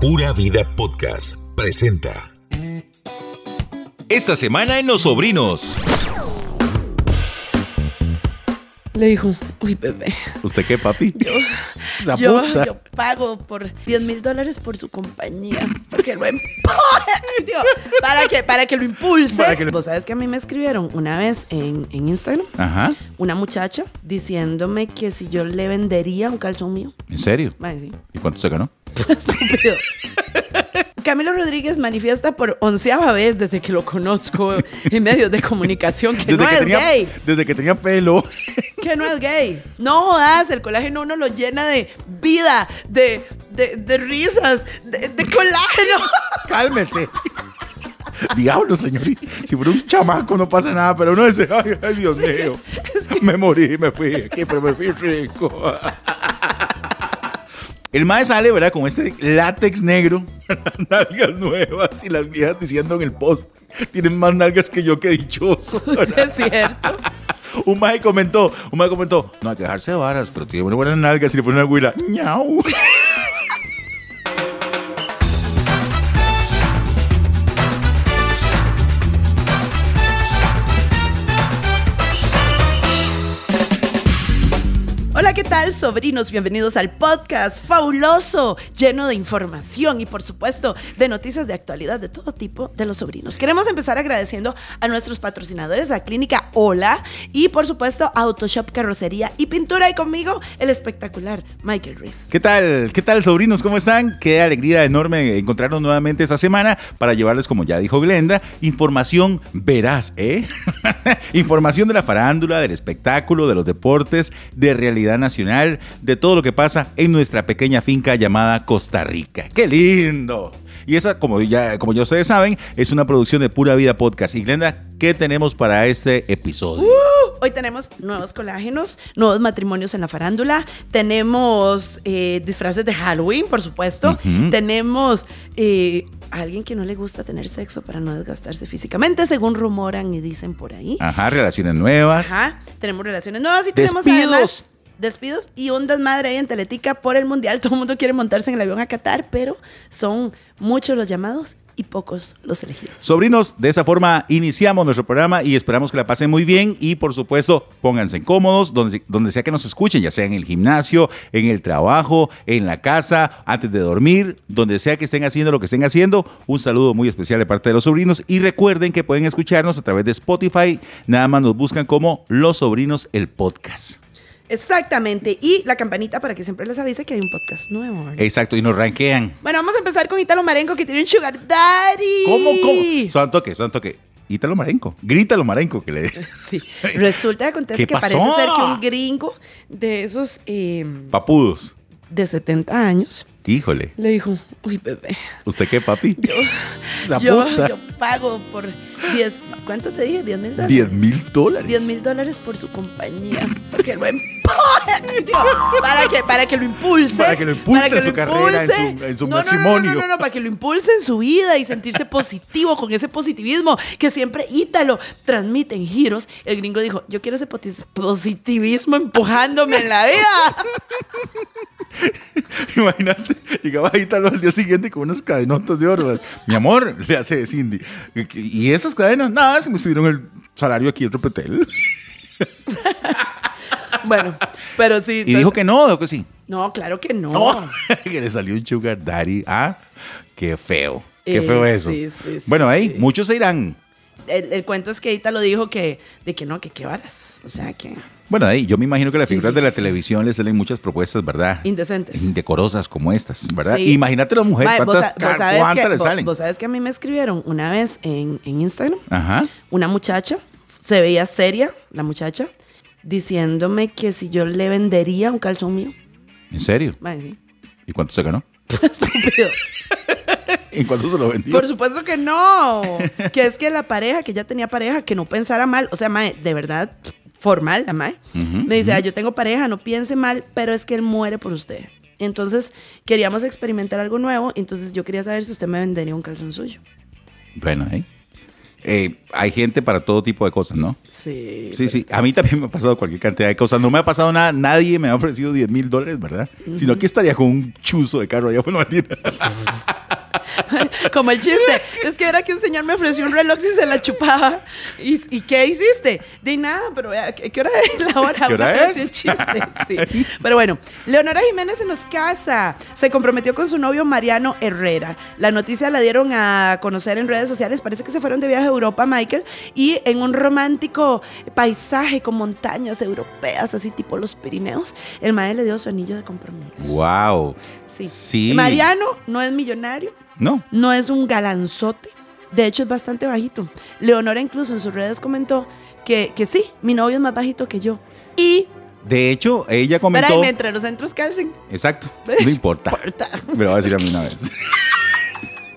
Pura Vida Podcast presenta. Esta semana en Los Sobrinos. Le dijo, uy, bebé. ¿Usted qué, papi? Yo, Se yo, pago por 10 mil dólares por su compañía. Porque lo empuje. Para, que, para que lo impulse. Para que lo- Vos sabes que a mí me escribieron una vez en, en Instagram Ajá. una muchacha diciéndome que si yo le vendería un calzón mío. ¿En serio? Sí. ¿Y cuánto se ganó? Estúpido. Camilo Rodríguez manifiesta por onceava vez desde que lo conozco en medios de comunicación que no que es tenía, gay. Desde que tenía pelo. que no es gay. No jodas, el colágeno uno lo llena de vida, de, de, de risas, de, de colágeno. Cálmese. Diablo, señorita. Si fuera un chamaco no pasa nada, pero uno dice, ay, ay, Dios mío. Me morí, me fui aquí, pero me fui rico. El mae sale, ¿verdad? Con este látex negro, nalgas nuevas y las viejas diciendo en el post, tienen más nalgas que yo, que dichoso. Sí, es cierto. Un mae comentó, un mae comentó, no hay que dejarse de varas, pero tiene buenas nalgas y le pone una güila, ñau. tal, sobrinos? Bienvenidos al podcast fabuloso, lleno de información y, por supuesto, de noticias de actualidad de todo tipo de los sobrinos. Queremos empezar agradeciendo a nuestros patrocinadores, a Clínica Hola y, por supuesto, a Autoshop Carrocería y Pintura. Y conmigo, el espectacular Michael Reese. ¿Qué tal? ¿Qué tal, sobrinos? ¿Cómo están? Qué alegría enorme encontrarnos nuevamente esta semana para llevarles, como ya dijo Glenda, información veraz, ¿eh? información de la farándula, del espectáculo, de los deportes, de realidad nacional, de todo lo que pasa en nuestra pequeña finca llamada Costa Rica. ¡Qué lindo! Y esa, como ya, como ya ustedes saben, es una producción de Pura Vida Podcast. Y Glenda, ¿qué tenemos para este episodio? Hoy tenemos nuevos colágenos, nuevos matrimonios en la farándula, tenemos eh, disfraces de Halloween, por supuesto, tenemos eh, a alguien que no le gusta tener sexo para no desgastarse físicamente, según rumoran y dicen por ahí. Ajá, relaciones nuevas. Ajá, tenemos relaciones nuevas y tenemos además despidos y ondas madre ahí en Teletica por el Mundial. Todo el mundo quiere montarse en el avión a Qatar, pero son muchos los llamados y pocos los elegidos. Sobrinos, de esa forma iniciamos nuestro programa y esperamos que la pasen muy bien y por supuesto pónganse cómodos donde, donde sea que nos escuchen, ya sea en el gimnasio, en el trabajo, en la casa, antes de dormir, donde sea que estén haciendo lo que estén haciendo. Un saludo muy especial de parte de los sobrinos y recuerden que pueden escucharnos a través de Spotify, nada más nos buscan como Los Sobrinos el Podcast. Exactamente. Y la campanita para que siempre les avise que hay un podcast nuevo. ¿verdad? Exacto, y nos ranquean. Bueno, vamos a empezar con Italo Marenco que tiene un sugar daddy. ¿Cómo, cómo? Son toque, son toque. Ítalo Marenco, grítalo Marenco que le Sí. Resulta que acontece ¿Qué que pasó? parece ser que un gringo de esos eh, Papudos. de 70 años Híjole, le dijo, uy, bebé, ¿usted qué, papi? Yo, yo pago por 10, ¿cuánto te dije? 10 mil dólares. 10 mil dólares. 10 mil dólares por su compañía. Porque lo. Digo, para, que, para que lo impulse. Para que lo impulse en su carrera, en su- en su No, no, no, matrimonio. No, no, no, para que lo impulse en su vida y sentirse positivo con ese positivismo que siempre Ítalo transmite en giros. El gringo dijo: Yo quiero ese positivismo empujándome en la vida. Imagínate, llegaba Ítalo al día siguiente con unas cadenotas de oro. Mi amor, le hace Cindy. ¿Y esas cadenas? Nada, se me subieron el salario aquí en Repetel. Bueno, pero sí. Y dijo que no, dijo que sí. No, claro que no. No, que le salió un sugar daddy. Ah, qué feo. Qué Eh, feo eso. sí, sí, bueno, ahí muchos se irán. El, el cuento es que Ítalo dijo que, de que no, que qué varas. O sea, que Bueno, ahí yo me imagino que a las figuras de la televisión les salen muchas propuestas, ¿verdad? indecentes. Indecorosas como estas, ¿verdad? Sí. Imagínate la mujer, Mae, vos ¿cuántas, vos cuántas que- le vos- salen? Vos sabes que a mí me escribieron una vez en, en Instagram, Ajá. una muchacha, se veía seria, la muchacha, diciéndome que si yo le vendería un calzón mío. ¿En serio? Mae, sí. ¿Y cuánto se ganó? Estúpido. ¿En cuánto se lo vendió? Por supuesto que no. Que es que la pareja, que ya tenía pareja, que no pensara mal. O sea, mae, de verdad, formal, la mae. Me dice, "Ah, yo tengo pareja, no piense mal, pero es que él muere por usted. Entonces, queríamos experimentar algo nuevo. Entonces, yo quería saber si usted me vendería un calzón suyo. Bueno, ¿eh? Eh, hay gente para todo tipo de cosas, ¿no? Sí. Sí, sí. A mí también me ha pasado cualquier cantidad de cosas. No me ha pasado nada. Nadie me ha ofrecido 10 mil dólares, ¿verdad? Sino que estaría con un chuzo de carro allá por la mentira. Como el chiste. Es que era que un señor me ofreció un reloj y se la chupaba. ¿Y, y qué hiciste? De nada, pero ¿qué, qué hora es la hora? ¿Qué hora es? el chiste, sí. Pero bueno, Leonora Jiménez se nos casa. Se comprometió con su novio Mariano Herrera. La noticia la dieron a conocer en redes sociales. Parece que se fueron de viaje a Europa, Michael. Y en un romántico paisaje con montañas europeas, así tipo los Pirineos, el mae le dio su anillo de compromiso. wow. Sí. Sí. Mariano no es millonario. No. No es un galanzote. De hecho, es bastante bajito. Leonora incluso en sus redes comentó que, que sí, mi novio es más bajito que yo. Y, De hecho, ella comentó. espérame, entre los centros calcen. Exacto. No importa. Porta. Me lo va a decir a mí una vez.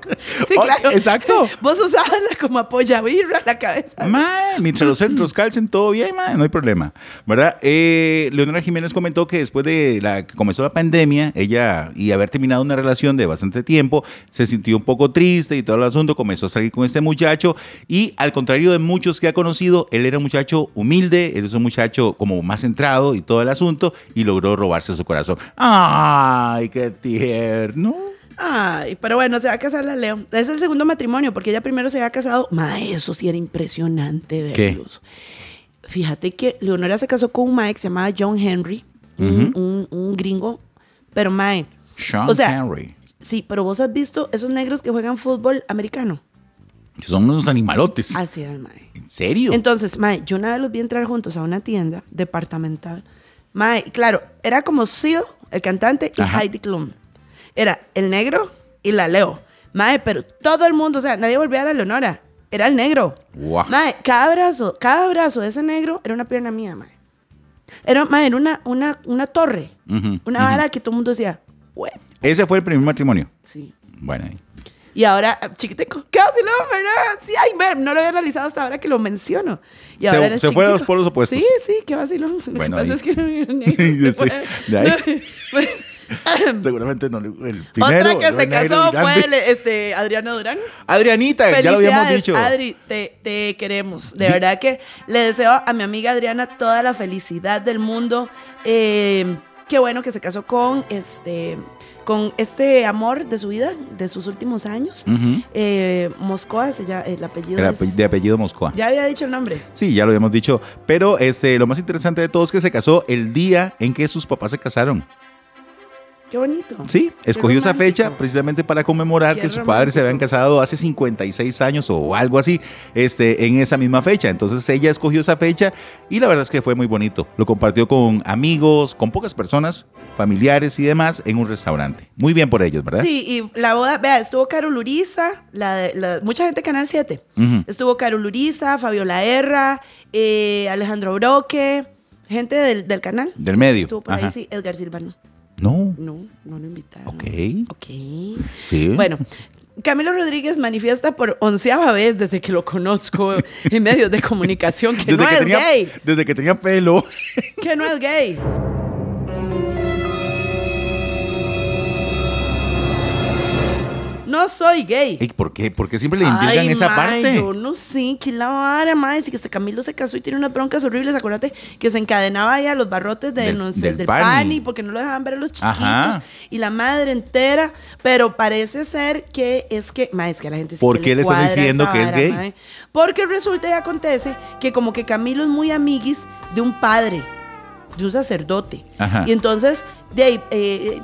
Sí, Oh, claro. exacto. Vos usabas la como apoyabirra la cabeza. Mae, mientras los centros calcen todo bien, mae, no hay problema. ¿Verdad? Eh, Leonora Jiménez comentó que después de la que comenzó la pandemia, ella y haber terminado una relación de bastante tiempo, se sintió un poco triste y todo el asunto, comenzó a salir con este muchacho y al contrario de muchos que ha conocido, él era un muchacho humilde, él es un muchacho como más centrado y todo el asunto y logró robarse su corazón. ¡Ay, qué tierno! Ay, pero bueno, se va a casar la Leo. Es el segundo matrimonio, porque ella primero se había casado. Ma, eso sí era impresionante ¿Qué? verlos. Fíjate que Leonora se casó con un mae que se llamaba John Henry, un, un- un gringo, pero mae. Sean o sea, Henry. Sí, pero vos has visto esos negros que juegan fútbol americano. Son unos animalotes. Así era el mae. ¿En serio? Entonces, mae, yo una vez los vi entrar juntos a una tienda departamental. Mae, claro, era como Seal, el cantante, y Ajá. Heidi Klum. Era el negro y la Leo. Mae, pero todo el mundo, o sea, nadie volvía a ver a Leonora. Era el negro. Guau. Mae, cada brazo, cada brazo de ese negro era una pierna mía, mae. Era, mae, era una, una, una torre. Una vara que todo el mundo decía, "Hue". Ese fue el primer matrimonio. Sí. Bueno, ahí. Y ahora, ah, chiquiteco, qué vacilón, ¿verdad? Sí, ay, ve, no lo había analizado hasta ahora que lo menciono. Y Se- ahora se fue a los polos opuestos. Sí, sí, qué vacilón. Bueno, lo que pasa ahí. es que no, Yo sé, de ahí. Seguramente no. El primero, Otra que se casó fue el, este, Adriana Durán. Adrianita, ya lo habíamos dicho. Adri, te, te queremos. De Di- verdad que le deseo a mi amiga Adriana toda la felicidad del mundo. Eh, qué bueno que se casó con este, con este amor de su vida, de sus últimos años. Ujú. Eh, Moscoa, se llama- el apellido. Es- de apellido Moscoa. ya había dicho el nombre. Sí, ya lo habíamos dicho. Pero este, lo más interesante de todo es que se casó el día en que sus papás se casaron. Qué bonito. Sí, escogió esa fecha precisamente para conmemorar Qué que sus padres se habían casado hace 56 años o algo así, este, en esa misma fecha. Entonces ella escogió esa fecha y la verdad es que fue muy bonito. Lo compartió con amigos, con pocas personas, familiares y demás en un restaurante. Muy bien por ellos, ¿verdad? Sí, y la boda, vea, estuvo Carol Uriza, la, de- la- mucha gente Canal 7. Ujú. Estuvo Carol Uriza, Fabiola Erra, eh, Alejandro Broque, gente del, del canal. Del medio, Estuvo por ajá. ahí, sí, Edgar Silvano. No. No, no lo invitaron. Ok. Ok. Sí. Bueno, Camilo Rodríguez manifiesta por onceava vez desde que lo conozco en medios de comunicación que no es tenía, gay. desde que tenía pelo. Que no es gay. No soy gay. Ey, ¿Por qué? ¿Por qué siempre le indican esa parte? Yo no sé, qué la vara, mae. Si que este Camilo se casó y tiene unas broncas horribles. Acuérdate que se encadenaba ahí a los barrotes de, Del- no sé, del del, pani. pani. porque no lo dejaban ver a los chiquitos. Ajá. Y la madre entera. Pero parece ser que es que, mae, es que a la gente sí ¿Por qué le estás diciendo que es vara, gay? Porque resulta y acontece que como que Camilo es muy amiguis de un padre, de un sacerdote. Ajá. Y entonces, de ahí, eh,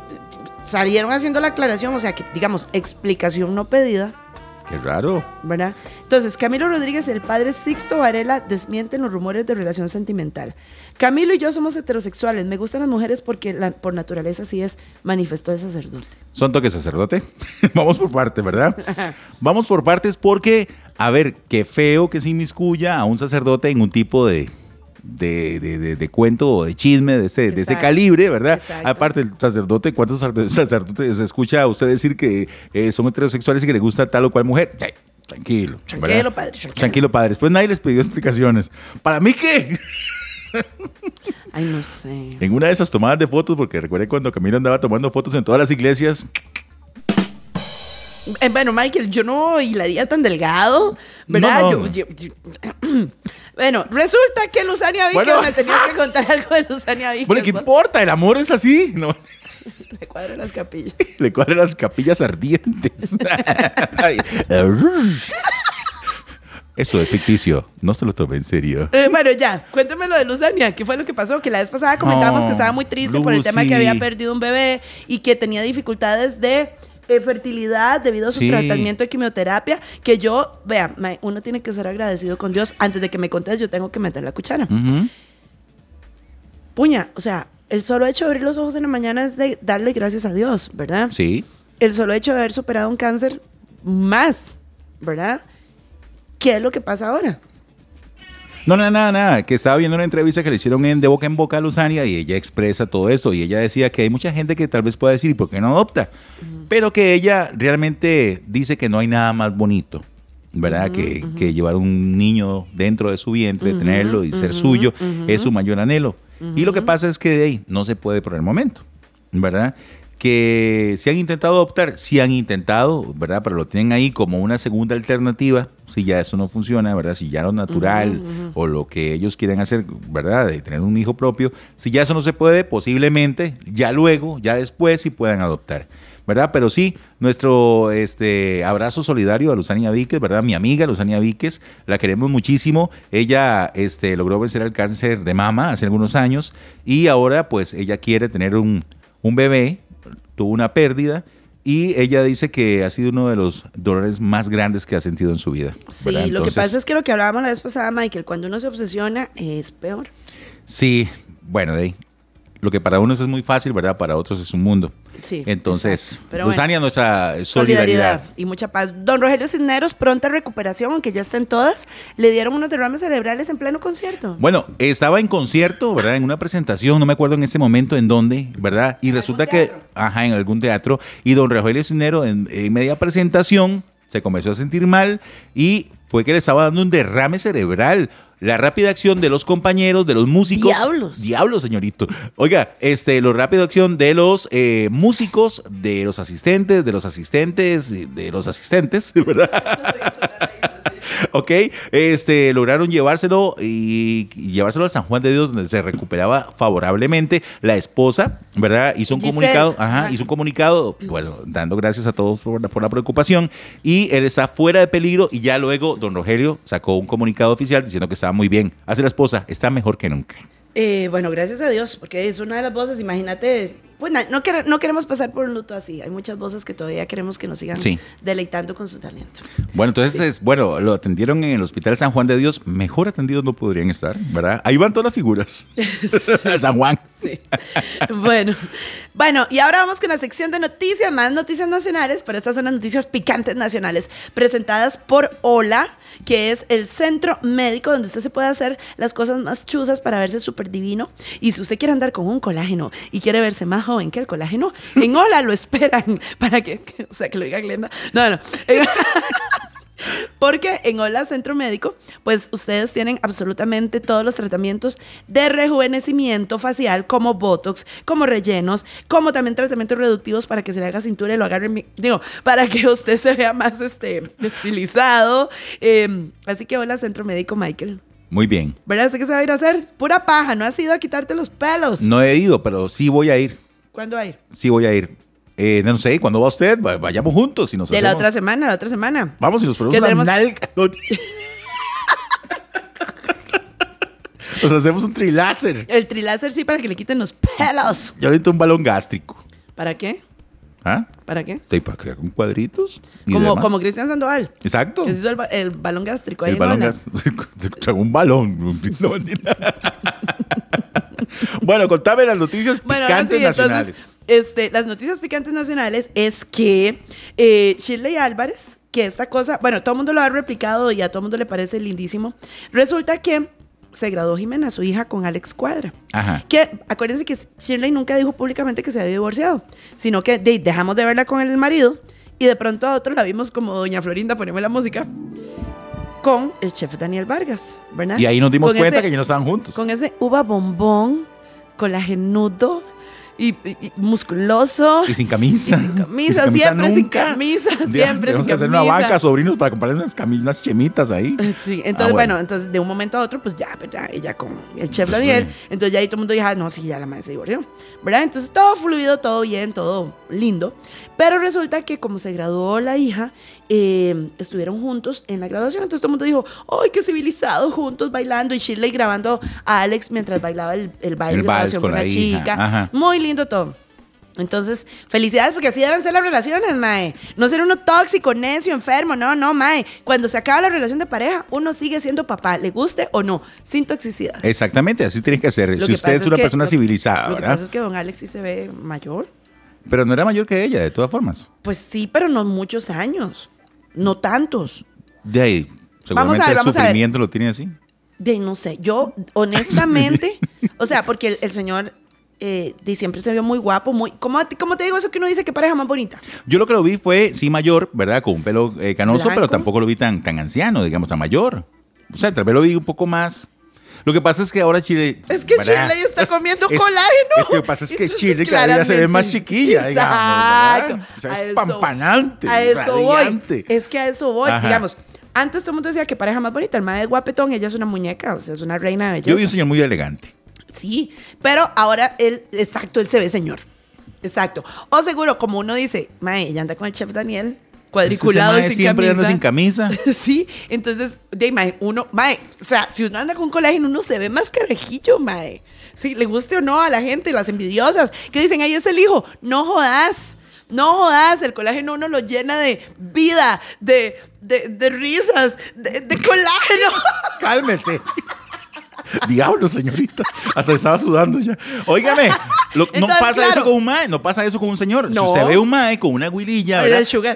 salieron haciendo la aclaración, o sea, que digamos, explicación no pedida. Qué raro. ¿verdad? Entonces, Camilo Rodríguez y el padre Sixto Varela desmienten los rumores de relación sentimental. Camilo y yo somos heterosexuales. Me gustan las mujeres porque la- por naturaleza así es, manifestó el sacerdote. ¿Son toques sacerdote? Vamos por partes, ¿verdad? Vamos por partes porque, a ver, qué feo que se inmiscuya a un sacerdote en un tipo de, de, de- de- cuento o de chisme de ese, de ese calibre, ¿verdad? Exacto. Aparte, el sacerdote, ¿cuántos sacer- sacerdotes se escucha a usted decir que eh, son heterosexuales y que le gusta tal o cual mujer? Sí, tranquilo. Tranquilo, ¿verdad? padre, tranquilo. Tranquilo, padre. Después nadie les pidió explicaciones. ¿Para mí qué? Ay, no sé. En una de esas tomadas de fotos, porque recuerde cuando Camilo andaba tomando fotos en todas las iglesias, Eh, bueno, Michael, yo no hilaría tan delgado, ¿verdad? No, no. Yo- yo- yo- bueno, resulta que Luzania Víquez Bueno. me tenía que contar algo de Luzania Víquez. Bueno, ¿qué importa? El amor es así. No, Me cuadro las capillas. le cuadran las capillas ardientes. Eso es ficticio. No se lo tome en serio. Eh, bueno, ya, cuéntame lo de Luzania. ¿Qué fue lo que pasó? Que la vez pasada comentamos No, que estaba muy triste por el tema que había perdido un bebé y que tenía dificultades de eh, fertilidad debido a su Sí. tratamiento de quimioterapia. Que yo, vea, uno tiene que ser agradecido con Dios. Antes de que me contes, yo tengo que meter la cuchara. Puña, o sea, el solo hecho de abrir los ojos en la mañana es de darle gracias a Dios, ¿verdad? Sí. El solo hecho de haber superado un cáncer más, ¿verdad? ¿Qué es lo que pasa ahora? No, nada, nada, nada. Que estaba viendo una entrevista que le hicieron en De Boca en Boca a Luzania y ella expresa todo esto. Y ella decía que hay mucha gente que tal vez pueda decir, ¿y por qué no adopta? Pero que ella realmente dice que no hay nada más bonito, ¿verdad? que, que llevar un niño dentro de su vientre, tenerlo y ser suyo, es su mayor anhelo. Y lo que pasa es que de ahí no se puede por el momento, ¿verdad? que si han intentado adoptar, si han intentado, ¿verdad? Pero lo tienen ahí como una segunda alternativa, si ya eso no funciona, ¿verdad? Si ya lo natural o lo que ellos quieren hacer, ¿verdad? De tener un hijo propio, si ya eso no se puede, posiblemente ya luego, ya después, sí puedan adoptar. ¿Verdad? Pero sí, nuestro este, abrazo solidario a Luzania Víquez, ¿verdad? Mi amiga Luzania Víquez, la queremos muchísimo. Ella este, logró vencer el cáncer de mama hace algunos años y ahora pues ella quiere tener un, un bebé, tuvo una pérdida y ella dice que ha sido uno de los dolores más grandes que ha sentido en su vida. Sí, ¿verdad? lo que Entonces, pasa es que lo que hablábamos la vez pasada, Michael, cuando uno se obsesiona es peor. Sí, bueno, de ahí, lo que para unos es muy fácil, ¿verdad? Para otros es un mundo. Sí, Entonces, exacto. Pero bueno. Luzania, nuestra solidaridad. y mucha paz. Don Rogelio Cisneros, pronta recuperación, aunque ya estén todas, le dieron unos derrames cerebrales en pleno concierto. Bueno, estaba en concierto, ¿verdad? En una presentación, no me acuerdo en ese momento en dónde, ¿verdad? Y resulta que, ajá, en algún teatro, y don Rogelio Cisnero en, en media presentación se comenzó a sentir mal y fue que le estaba dando un derrame cerebral. La rápida acción de los compañeros, de los músicos. Diablos. Diablos, señorito. Oiga, este, la rápida acción de los eh, músicos, de los asistentes, de los asistentes, de los asistentes, ¿verdad? Ok, este, lograron llevárselo y, llevárselo al San Juan de Dios, donde se recuperaba favorablemente. La esposa, ¿verdad? Hizo un Giselle. comunicado, ajá, hizo un comunicado, bueno, dando gracias a todos por, la- por la preocupación. Y él está fuera de peligro. Y ya luego, don Rogelio sacó un comunicado oficial diciendo que estaba muy bien. Hace la esposa, está mejor que nunca. Eh, bueno, gracias a Dios, porque es una de las voces, imagínate, bueno, no, no queremos pasar por un luto así. Hay muchas voces que todavía queremos que nos sigan Sí. deleitando con su talento. Bueno, entonces, es, bueno, lo atendieron en el Hospital San Juan de Dios. Mejor atendidos no podrían estar, ¿verdad? Ahí van todas las figuras. San Juan. Sí. bueno, bueno, y ahora vamos con la sección de noticias, más noticias nacionales, pero estas son las noticias picantes nacionales, presentadas por Hola, que es el centro médico donde usted se puede hacer las cosas más chuzas para verse súper divino. Y si usted quiere andar con un colágeno y quiere verse más joven que el colágeno, en Hola lo esperan para que, que- o sea, que lo diga Glenda. No, no. Porque en Hola Centro Médico, pues ustedes tienen absolutamente todos los tratamientos de rejuvenecimiento facial, como Botox, como rellenos, como también tratamientos reductivos para que se le haga cintura y lo agarren, digo, para que usted se vea más este, estilizado. Eh, así que Hola Centro Médico, Michael. Muy bien. ¿Verdad? ¿Usted qué se va a ir a hacer? Pura paja, no has ido a quitarte los pelos. No he ido, pero sí voy a ir. ¿Cuándo va a ir? Sí voy a ir. Eh, no sé, ¿cuándo va usted? Va- Vayamos juntos. Si nos De la otra semana, la otra semana. Vamos y nos ponemos ¿Qué una nalga. Nos hacemos un triláser. El triláser sí para que le quiten los pelos. Yo ahorita un balón gástrico. ¿Para qué? ¿Ah? ¿Para qué? ¿Te para que con cuadritos? y Como, demás. como Cristian Sandoval. Exacto. Que se hizo el, ba- el balón gástrico. ahí El balón gástrico. Un balón. No, bueno, contame las noticias Bueno, picantes sí, nacionales. entonces, este, las noticias picantes nacionales es que eh, Shirley Álvarez, que esta cosa, bueno, todo el mundo lo ha replicado y a todo el mundo le parece lindísimo. Resulta que se graduó Jimena, su hija, con Alex Cuadra. Ajá. Que acuérdense que Shirley nunca dijo públicamente que se había divorciado, sino que de- dejamos de verla con el marido y de pronto a otro la vimos como Doña Florinda, poneme la música, con el chef Daniel Vargas, ¿verdad? Y ahí nos dimos Con cuenta ese- que ya no estaban juntos. con ese uva bombón, colagenudo, y, y- y musculoso. Y sin camisa. Y sin camisa, siempre sin camisa, siempre sin tenemos que hacer una camisa. banca, sobrinos, para comprarle unas, cami- unas chemitas ahí. Sí, entonces, Ah, bueno. bueno. entonces de un momento a otro, pues ya, pues ya, ella con el chef Daniel. Entonces ya ahí todo el mundo dijo, ah, no, sí, ya la madre se divorció. ¿Verdad? Entonces todo fluido, todo bien, todo lindo. Pero resulta que como se graduó la hija, eh, estuvieron juntos en la graduación. Entonces todo el mundo dijo, ¡ay, qué civilizado! Juntos bailando. Y Shirley grabando a Alex mientras bailaba el, el baile El de graduación con la chica. ajá. Muy lindo todo. Entonces, felicidades porque así deben ser las relaciones, mae. No ser uno tóxico, necio, enfermo, no, no, mae. Cuando se acaba la relación de pareja, uno sigue siendo papá, le guste o no, sin toxicidad. Exactamente, así tiene que ser. Lo si que usted es una que- persona lo- civilizada, Lo que ¿verdad? pasa es que don Alex sí se ve mayor. Pero no era mayor que ella, de todas formas. Pues sí, pero no muchos años. No tantos. De ahí, seguramente ver, el sufrimiento lo tiene así. De ahí no sé. Yo, honestamente, o sea, porque el, el señor eh, de siempre se vio muy guapo, muy. ¿cómo, ¿Cómo te digo eso que uno dice que pareja más bonita? Yo lo que lo vi fue, sí, mayor, ¿verdad? Con un pelo eh, canoso, Blanco. pero tampoco lo vi tan, tan anciano, digamos, tan mayor. O sea, tal vez lo vi un poco más. Lo que pasa es que ahora Chile. Es que ¿verdad? Shirley está comiendo Es- colágeno. Es que lo que pasa es que Entonces, Chile cada día se ve más chiquilla, digamos. O sea, es eso- pampanante, A eso voy. radiante. Es que a eso voy. Ajá. Digamos, antes todo el mundo decía que pareja más bonita. El mae es guapetón, ella es una muñeca, o sea, es una reina de belleza. Yo vi un señor muy elegante. Sí, pero ahora él, exacto, él se ve señor. Exacto. O seguro, como uno dice, mae, ella anda con el chef Daniel, cuadriculado mae sin siempre camisa. sin camisa. sí, entonces, de mae, uno, mae, o sea, si uno anda con colágeno, uno se ve más carajillo, mae. Sí, le guste o no a la gente, las envidiosas, que dicen, ahí es el hijo. No jodas. No jodas, el colágeno uno lo llena de vida, de, de, de risas, de, de colágeno. Cálmese. Diablo, señorita. Hasta estaba sudando ya. Óigame, lo- no pasa claro. eso con un mae, no pasa eso con un señor. Si No. usted ve un mae con una guililla,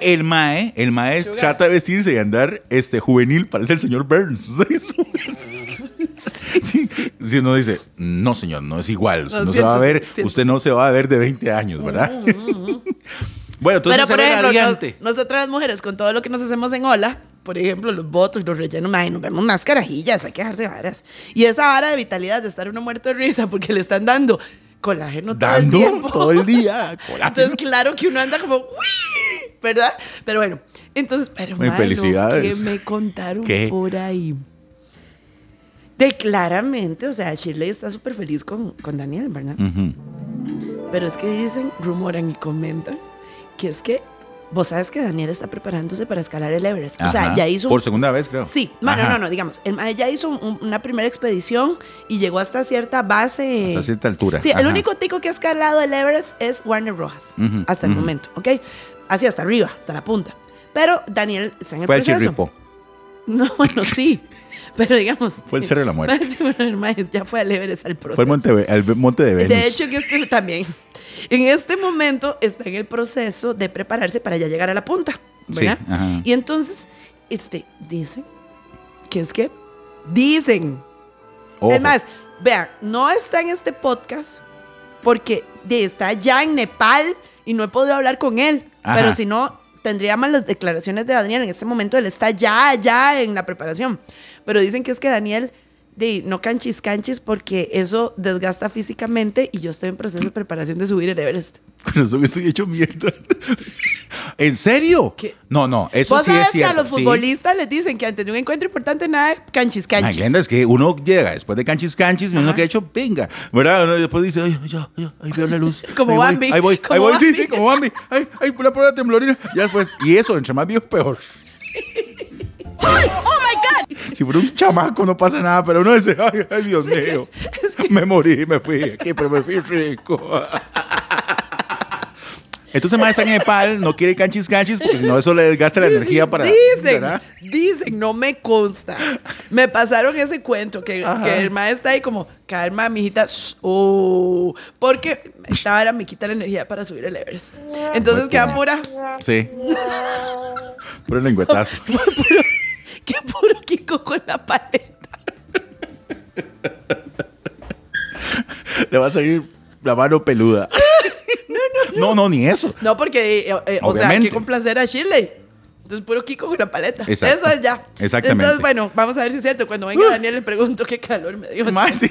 el mae, el mae Sugar. trata de vestirse y andar este juvenil, parece el señor Burns. Sí, si uno dice, no señor, no es igual, No, se va a ver, usted no se va a ver de 20 años, ¿verdad? bueno, entonces Pero, se por ejemplo, nos- nosotras las mujeres, con todo lo que nos hacemos en ola, por ejemplo, los votos, los rellenos, mae, nos vemos más carajillas, hay que dejarse varas. Y esa vara de vitalidad, de estar uno muerto de risa, porque le están dando colágeno todo el Dando tiempo. todo el día. colágeno. Entonces, claro que uno anda como, "Uy", ¿verdad? Pero bueno, entonces, pero Muy mae, felicidades. ¿qué me contaron ¿Qué? por ahí? De claramente, o sea, Shirley está súper feliz con, con Daniel, ¿verdad? Pero es que dicen, rumoran y comentan que es que vos sabes que Daniel está preparándose para escalar el Everest. O sea, ya hizo. Por segunda vez, creo. Sí, bueno, Ajá. no, no, digamos, el mae ya hizo un- una primera expedición y llegó hasta cierta base. Hasta cierta altura. Sí, el único tico que ha escalado el Everest es Warner Rojas, hasta el momento, ¿ok? Así hasta arriba, hasta la punta. Pero Daniel está en el Fue el proceso. chirripo. No, bueno, sí. Pero digamos. Fue el Cerro de la Muerte. Ya fue al Everest al proceso. Fue el monte, el monte de Venus. De hecho, que este también. En este momento está en el proceso de prepararse para ya llegar a la punta, ¿verdad? Sí. Y entonces, este, dicen que es que dicen. Ojo. Es más, vean, no está en este podcast porque está ya en Nepal y no he podido hablar con él. Ajá. Pero si no, tendríamos las declaraciones de Daniel. En este momento él está ya, ya en la preparación. Pero dicen que es que Daniel, de, no canchis, canchis, porque eso desgasta físicamente y yo estoy en proceso de preparación de subir el Everest. Con eso que estoy hecho mierda. ¿En serio? ¿Qué? No, no, eso Vos sí sabes es cierto. que a los sí. futbolistas les dicen que antes de un encuentro importante nada, canchis, Ay, canchis. Glenda, es que uno llega después de canchis canchis, uno Ajá. que ha hecho, venga, ¿verdad? Uno después dice, ay, ya, ya, ahí veo la luz. Como ahí voy, Bambi, Ahí voy, ahí voy, sí, Bambi. sí, como Bambi. Ay, ay, una prueba temblorina. Ya después, y eso, entre más viejo, peor. ¡Oh, my God! Si fuera un chamaco no pasa nada, pero uno dice, ay, ay, Dios mío, me morí, me fui aquí, pero me fui rico. Entonces, más está en Nepal, no quiere canchis canchis, porque si no, eso le desgasta la energía para. Dicen, ¿verdad? dicen, no me consta. Me pasaron ese cuento que, el maestro está ahí como, calma, mijita, oh", porque esta hora me quita la energía para subir el Everest. Entonces queda pura, Sí. Puro lengüetazo. que puro Kiko con la paleta. Le va a salir la mano peluda. No, no, no, ni eso. No, porque, eh, eh, o sea, que complacer a Shirley. Entonces puro Kiko con una paleta. Exacto. Eso es ya. Exactamente. Entonces, bueno, vamos a ver si es cierto. Cuando venga Daniel le pregunto qué calor me dio. Sí.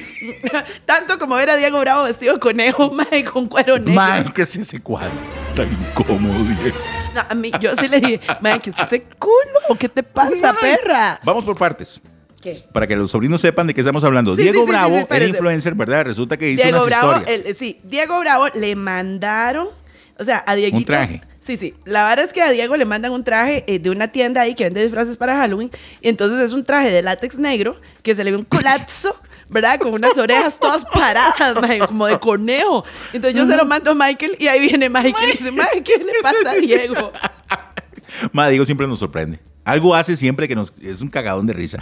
Tanto como ver a Diego Bravo vestido de conejo, mae, con cuero negro. Mae, ¿qué es ese cuadro? Tan incómodo, viejo. No, a mí, yo sí le dije, mae, ¿qué es ese culo? ¿Qué te pasa, perra? Vamos por partes. ¿Qué? Para que los sobrinos sepan de qué estamos hablando. Sí, Diego sí, Bravo sí, era espérese. influencer, ¿verdad? Resulta que hizo Diego unas Bravo, historias. el- sí, Diego Bravo le mandaron, o sea, a Dieguito. Un traje. Sí, sí. La verdad es que a Diego le mandan un traje eh, de una tienda ahí que vende disfraces para Halloween. Y entonces es un traje de látex negro que se le ve un colapso, ¿verdad? Con unas orejas todas paradas, mae, como de conejo. Entonces yo se lo mando a Michael y ahí viene Michael y dice, Mae, ¿qué le pasa a Diego? Ma, Diego siempre nos sorprende. Algo hace siempre que nos es un cagadón de risa.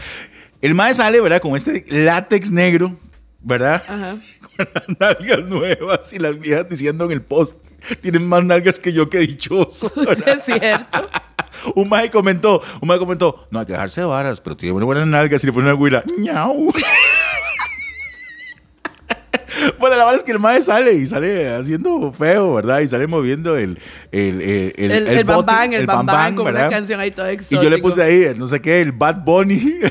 El mae sale, ¿verdad? Con este látex negro, ¿verdad? Ajá. Con las nalgas nuevas y las viejas diciendo en el post, tienen más nalgas que yo que dichoso. ¿verdad? es cierto. Un mae comentó, un mae comentó, no hay que dejarse de varas, pero tiene muy buenas nalgas y le pone una huila, ñau. Bueno, la verdad es que el mae sale y sale haciendo feo, ¿verdad? Y sale moviendo el el el El, el, bote, bambán, el bambán, bambán, con una canción ahí toda Y exótica. yo le puse ahí, no sé qué, el Bad Bunny.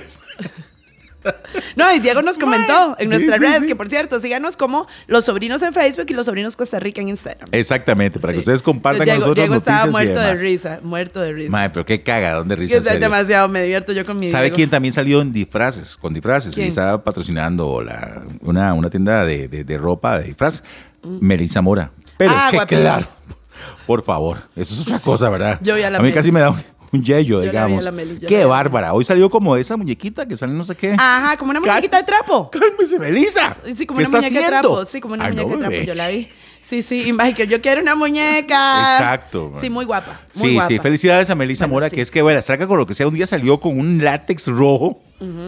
No, y Diego nos comentó en Sí, nuestras sí, redes sí. que, por cierto, síganos como Los Sobrinos en Facebook y Los Sobrinos Costa Rica en Instagram. Exactamente, para que ustedes compartan Diego, con nosotros Diego estaba y muerto de risa, muerto de risa. Mae, pero qué cagadón de risa. en es serio. demasiado, me divierto yo con mi ¿Sabe Diego. quién también salió en disfraces? Con disfraces. ¿Quién? Y estaba patrocinando la, una, una tienda de, de- de ropa de disfraz. Melissa Mora. Pero Mm. Ah, es que claro. Por favor. Eso es otra cosa, ¿verdad? Yo vi a la mí Meli. casi me da un, yello, digamos. la Meli, Qué bárbara. Hoy salió como esa muñequita que sale no sé qué. Ajá, como una Cal- muñequita de trapo. Cálmese, Melissa. Sí, como ¿Qué una muñeca de trapo. Sí, como una Ay, no, de trapo. Yo la vi. Sí, sí, y Michael, yo quiero una muñeca. Exacto, man. Sí, muy guapa. Muy Sí, guapa. sí, felicidades a Melissa Bueno, Mora, sí. que es que, bueno, saca con lo que sea, un día salió con un látex rojo.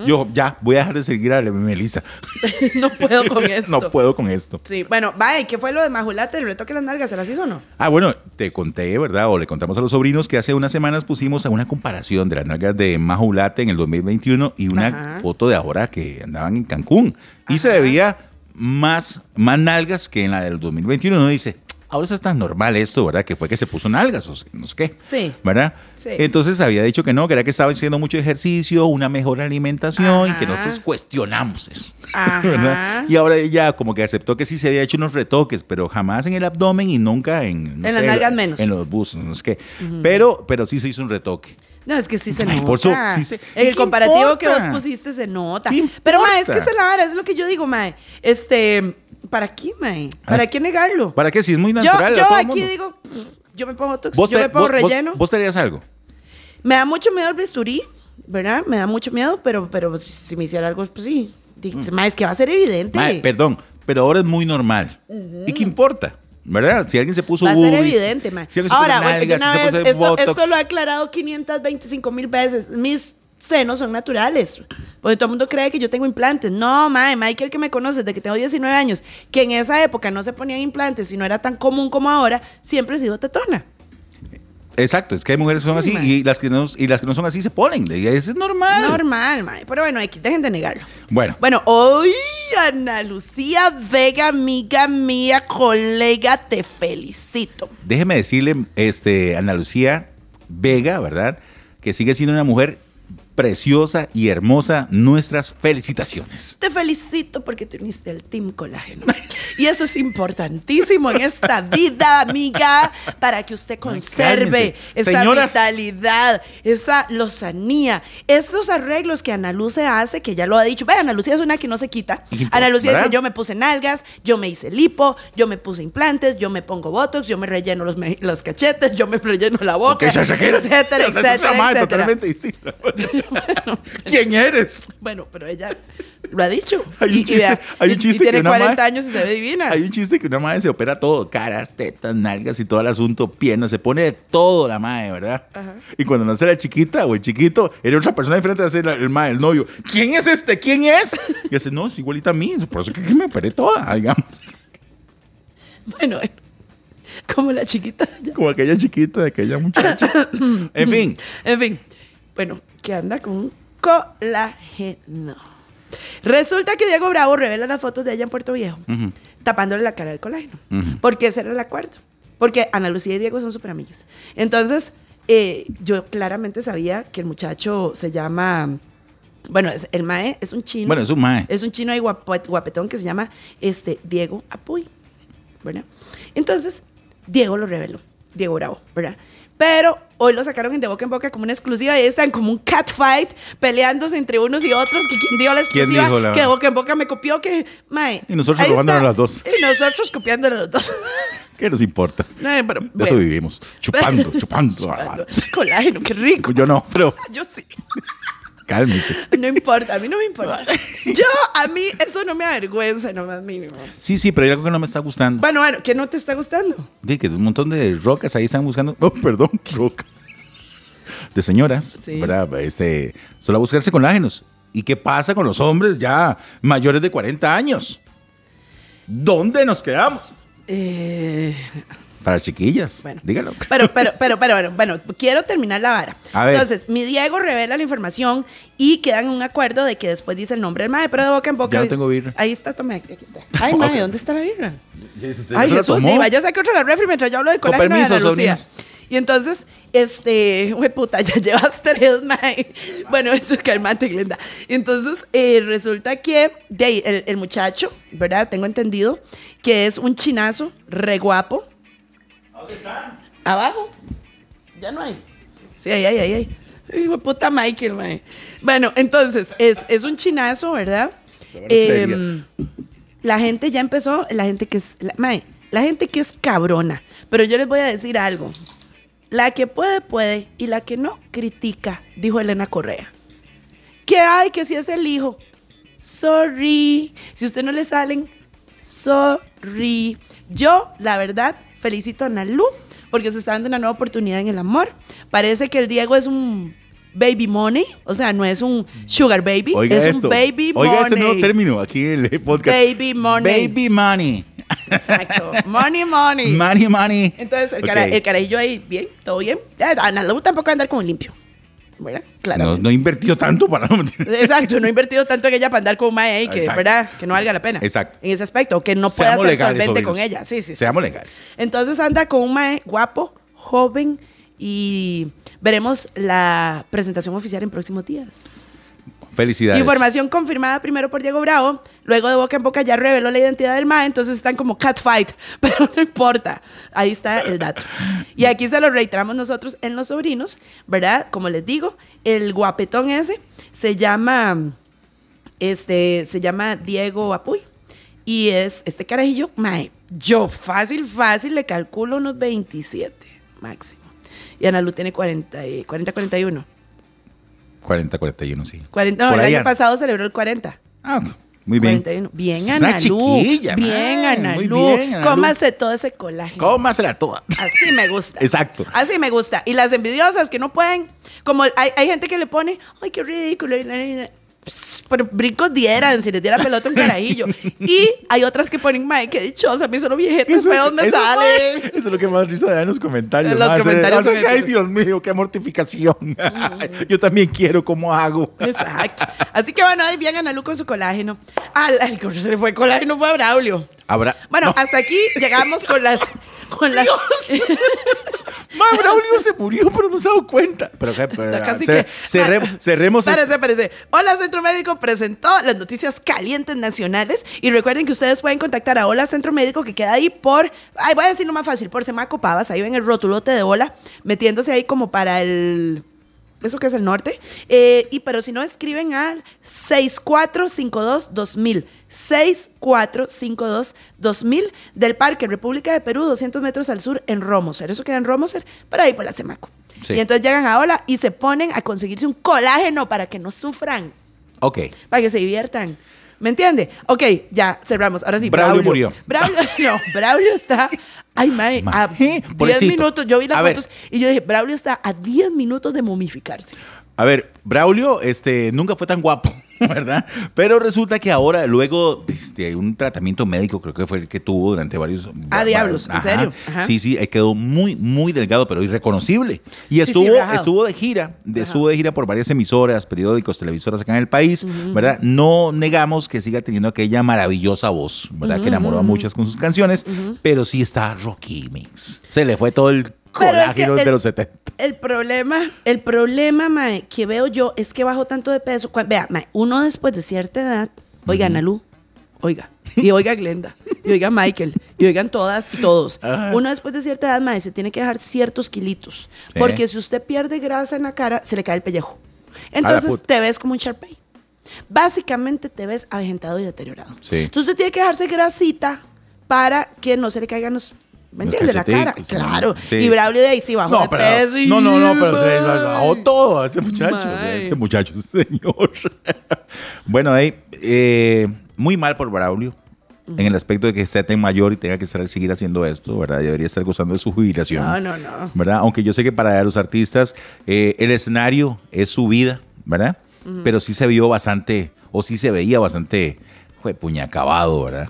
Yo, ya, voy a dejar de seguir a Melissa. no puedo con esto. no puedo con esto. Sí, bueno, vaya, ¿qué fue lo de Majulate? El retoque de las nalgas, ¿se las hizo o no? Ah, bueno, te conté, ¿verdad? O le contamos a los sobrinos que hace unas semanas pusimos a una comparación de las nalgas de Majulate en el 2021 y una Ajá. foto de ahora que andaban en Cancún. Y se veía más, más nalgas que en la del 2021. Uno dice, ahora es tan normal esto, ¿verdad? Que fue que se puso nalgas o no sé qué. Sí. ¿Verdad? Sí. Entonces había dicho que no, que era que estaba haciendo mucho ejercicio, una mejor alimentación y que nosotros cuestionamos eso. Ajá. ¿verdad? Y ahora ella como que aceptó que sí se había hecho unos retoques, pero jamás en el abdomen y nunca en... no En las nalgas menos. En los buzos, no sé qué. pero, pero sí se hizo un retoque. No, es que sí se Ay, nota. por sí se- el ¿qué comparativo que vos pusiste se nota. ¿Qué Pero, ma, es que es la vara, es lo que yo digo, ma. Este, ¿para qué, ma? ¿Para Ay, qué negarlo? ¿Para qué? Si es muy yo natural. a yo todo aquí mundo. digo, yo me pongo ¿Vos yo me pongo vos- relleno. ¿Vos te harías algo? Me da mucho miedo el bisturí, ¿verdad? Me da mucho miedo, pero, pero si- me hiciera algo, pues sí. Di- Ma, es que va a ser evidente. Mae, perdón, pero ahora es muy normal. ¿Y qué importa? ¿Verdad? Si alguien se puso Va a ser evidente, ma. Si Ahora, nalgas, una si vez, esto, botox. esto lo he aclarado 525 mil veces. Mis senos son naturales. Porque todo el mundo cree que yo tengo implantes. No, mae, Michael que me conoce desde que tengo 19 años, que en esa época no se ponían implantes y no era tan común como ahora, siempre he sido tetona. Exacto, es que hay mujeres que son Sí, así y las, que no, y las que no son así se ponen. Y Eso es normal. Normal, mae. Pero bueno, aquí dejen de negarlo. Bueno, Bueno, hoy Ana Lucía Vega, amiga mía, colega, te felicito. déjeme decirle, este, Ana Lucía Vega, ¿verdad? Que sigue siendo una mujer preciosa y hermosa. Nuestras felicitaciones. Te felicito porque te uniste al Team Colágeno. Y eso es importantísimo en esta vida, amiga, para que usted conserve esa Señoras. vitalidad, esa lozanía, esos arreglos que Ana Lucia hace, que ya lo ha dicho. Ve, Ana Lucía es una que no se quita. Ana Lucía dice, yo me puse nalgas, yo me hice lipo, yo me puse implantes, yo me pongo botox, yo me relleno los, cachetes, yo me relleno la boca, etcétera, etcétera, etcétera. totalmente ¿Quién eres? Bueno, pero ella lo ha dicho. Hay un Y- y chiste- vea, hay un chiste y que tiene una 40 ma- años y se ve divina. Hay un chiste que una madre se opera todo, caras, tetas, nalgas y todo el asunto, piernas, se pone de todo la madre, ¿verdad? Ajá. Y cuando nace la chiquita o el chiquito, era otra persona diferente a ser el madre, el novio. ¿Quién es este? ¿Quién es? Y dice, no, es igualita a mí, por eso que que me operé toda, digamos. Bueno, bueno, como la chiquita. ya. Como aquella chiquita de aquella muchacha. en fin, En fin, bueno, que anda con un colágeno. Resulta que Diego Bravo revela las fotos de ella en Puerto Viejo, tapándole la cara del colágeno. Ujú. Porque ese era el acuerdo. Porque Ana Lucía y Diego son súper amigas. Entonces, eh, yo claramente sabía que el muchacho se llama, bueno, es- el mae es un chino. Bueno, es un mae. Es un chino ahí guapetón que se llama este, Diego Apuy, ¿verdad? Entonces, Diego lo reveló, Diego Bravo, ¿verdad? Pero hoy lo sacaron en de boca en boca como una exclusiva y están como un catfight peleándose entre unos y otros. Que quien dio la ¿Quién exclusiva, la- que de boca en boca me copió, que, mae. Y nosotros está. las dos. Y nosotros copiándole los dos. ¿Qué nos importa? Pero, De eso vivimos. Chupando, chupando. Chupando. Colágeno, qué rico. Yo no, pero Yo sí. Cálmese. No importa, a mí no me importa. Yo, a mí, eso no me avergüenza, no más mínimo. Sí, sí, pero hay algo que no me está gustando. Bueno, bueno, ¿qué no te está gustando? Di que un montón de rocas ahí están buscando. Oh, perdón, rocas. De señoras, Sí. ¿verdad? Este, solo a buscarse colágenos. ¿Y qué pasa con los hombres ya mayores de 40 años? ¿Dónde nos quedamos? Eh, Para chiquillas, Bueno. dígalo. Pero, pero, pero, pero, bueno, bueno, quiero terminar la vara. A ver. Entonces, mi Diego revela la información y quedan en un acuerdo de que después dice el nombre del mae, pero de boca en boca. Ya no tengo birra. Ahí está, tome, aquí está. Ay, mae. ¿dónde está la birra? Sí, Ay, ¿se la Jesús, ni vaya a sacar otra la refri mientras yo hablo del Con colágeno de permiso, Ana Lucía. sobrinos. Y entonces, este, güey, puta, ya llevas tres, mae. Bueno, eso es calmante, Glenda. Entonces, eh, resulta que de ahí, el, el muchacho, ¿verdad? Tengo entendido que es un chinazo, re guapo. ¿Dónde están? Abajo. Ya no hay. Sí, ahí, ahí, ahí. ahí. Hijo de puta Michael, mae. Bueno, entonces, es, es un chinazo, ¿verdad? Em, la gente ya empezó, la gente que es, la, mae, la gente que es cabrona. Pero yo les voy a decir algo. La que puede, puede. Y la que no, critica, dijo Elena Correa. Que hay, que si es el hijo. Sorry. Si a usted no le salen, sorry. Yo, la verdad, felicito a Nalu porque se está dando una nueva oportunidad en el amor. Parece que el Diego es un baby money, o sea, no es un sugar baby, Oiga es esto. un baby Oiga money. este nuevo término aquí en el podcast. Baby money. Baby money. Exacto. Money, money. Money, money. Entonces, el, cara- Ok. el carajillo ahí, bien, todo bien. Ya, Ana Lu tampoco va a andar como limpio. ¿Verdad? Claro. No, no invirtió tanto para... Exacto, no he invertido tanto en ella para andar con un mae ahí que, Exacto. ¿verdad? Que no valga la pena. Exacto. En ese aspecto, o que no pueda Seamos ser legales, solvente sobrinos. con ella. Sí, sí, sí. Seamos sí, sí. legales. Entonces anda con un mae guapo, joven y veremos la presentación oficial en próximos días. Felicidades. Información confirmada primero por Diego Bravo, luego de boca en boca ya reveló la identidad del MAE, entonces están como catfight, pero no importa, ahí está el dato. Y aquí se lo reiteramos nosotros en Los Sobrinos, ¿verdad? Como les digo, el guapetón ese se llama, este, se llama Diego Apuy. Y es este carajillo, mae, yo fácil, fácil le calculo unos 27 máximo. Y Ana Lu tiene 40, y- 40 41. 40, 41, sí. 40, no, el año pasado celebró el 40. Ah, muy bien. 41. Bien, Analú. chiquilla, Bien, Analú. Cómase todo ese colágeno. Cómasela toda. Así me gusta. Exacto. Así me gusta. Y las envidiosas que no pueden, como hay, hay gente que le pone, ay, qué ridículo. Pss, Pero brincos dieran si les diera pelota un carajillo. y hay otras que ponen, mae, qué dichosa, a mí solo viejetes feos me eso- salen. Eso es lo que más risa da en los comentarios. En los comentarios que, Ay, el- Dios mío, qué mortificación. Yo también quiero, ¿cómo hago? Exacto. Así que bueno, ahí bien Analu con su colágeno. Al, al que se le fue el colágeno fue a Braulio. Habrá. Bueno, No, hasta aquí llegamos con las. Con las Ma, Braulio se murió, pero no se ha dado cuenta. Pero, ¿qué? Pero, casi cer- que- cerremos, Ah, cerremos Espérese, este- espérese. Hola Centro Médico presentó las noticias calientes nacionales y recuerden que ustedes pueden contactar a Hola Centro Médico que queda ahí por, ay, voy a decirlo más fácil, por Semaco Pavas, ahí ven el rotulote de Hola, metiéndose ahí como para el, eso que es el norte, Eh, y pero si no escriben al 6452-2000, 6452-2000 del Parque República de Perú, 200 metros al sur en Romoser, eso queda en Romoser, pero ahí por la Semaco. Sí. Y entonces llegan a Hola y se ponen a conseguirse un colágeno para que no sufran, Ok. para que se diviertan. ¿Me entiende? Ok, ya cerramos. Ahora sí, Braulio Braulio. murió. Braulio, no, Braulio está. Ay, mae, a Mae, 10 pobrecito. minutos. Yo vi las A ver. fotos y yo dije, Braulio está a 10 minutos de momificarse. A ver, Braulio este, nunca fue tan guapo, ¿verdad? Pero resulta que ahora, luego de un tratamiento médico, creo que fue el que tuvo durante varios... Ah, diablos, ¿en serio? Ajá. Sí, sí, eh, quedó muy, muy delgado, pero irreconocible. Y Sí, sí, estuvo, estuvo de gira, de, estuvo de gira por varias emisoras, periódicos, televisoras acá en el país, ¿verdad? No negamos que siga teniendo aquella maravillosa voz, ¿verdad? Que enamoró a muchas con sus canciones, pero sí está Rocky Mix. Se le fue todo el Es que de el- los 70. El problema, el problema, mae, que veo yo es que bajo tanto de peso. Vea, mae, uno después de cierta edad, oiga, Analu, oiga, y oiga Glenda, y oiga Michael, y oigan todas y todos. Uno después de cierta edad, mae, se tiene que dejar ciertos kilitos. Sí. Porque si usted pierde grasa en la cara, se le cae el pellejo. Entonces te ves como un Sharpay. Básicamente te ves avejentado y deteriorado. Sí. Entonces usted tiene que dejarse grasita para que no se le caigan los. ¿Me Los entiende? La cara. Claro. Sí. Y Braulio de ahí sí bajó de No, pero, peso. y- no, no, no, pero se lo bajó todo ese muchacho. Ese muchacho, señor. bueno, ahí, eh, muy mal por Braulio. En el aspecto de que esté tan mayor y tenga que estar, seguir haciendo esto, ¿verdad? Debería estar gozando de su jubilación. No, no, no. ¿verdad? Aunque yo sé que para los artistas eh, el escenario es su vida, ¿verdad? Pero sí se vio bastante, o sí se veía bastante, fue puña acabado, ¿verdad?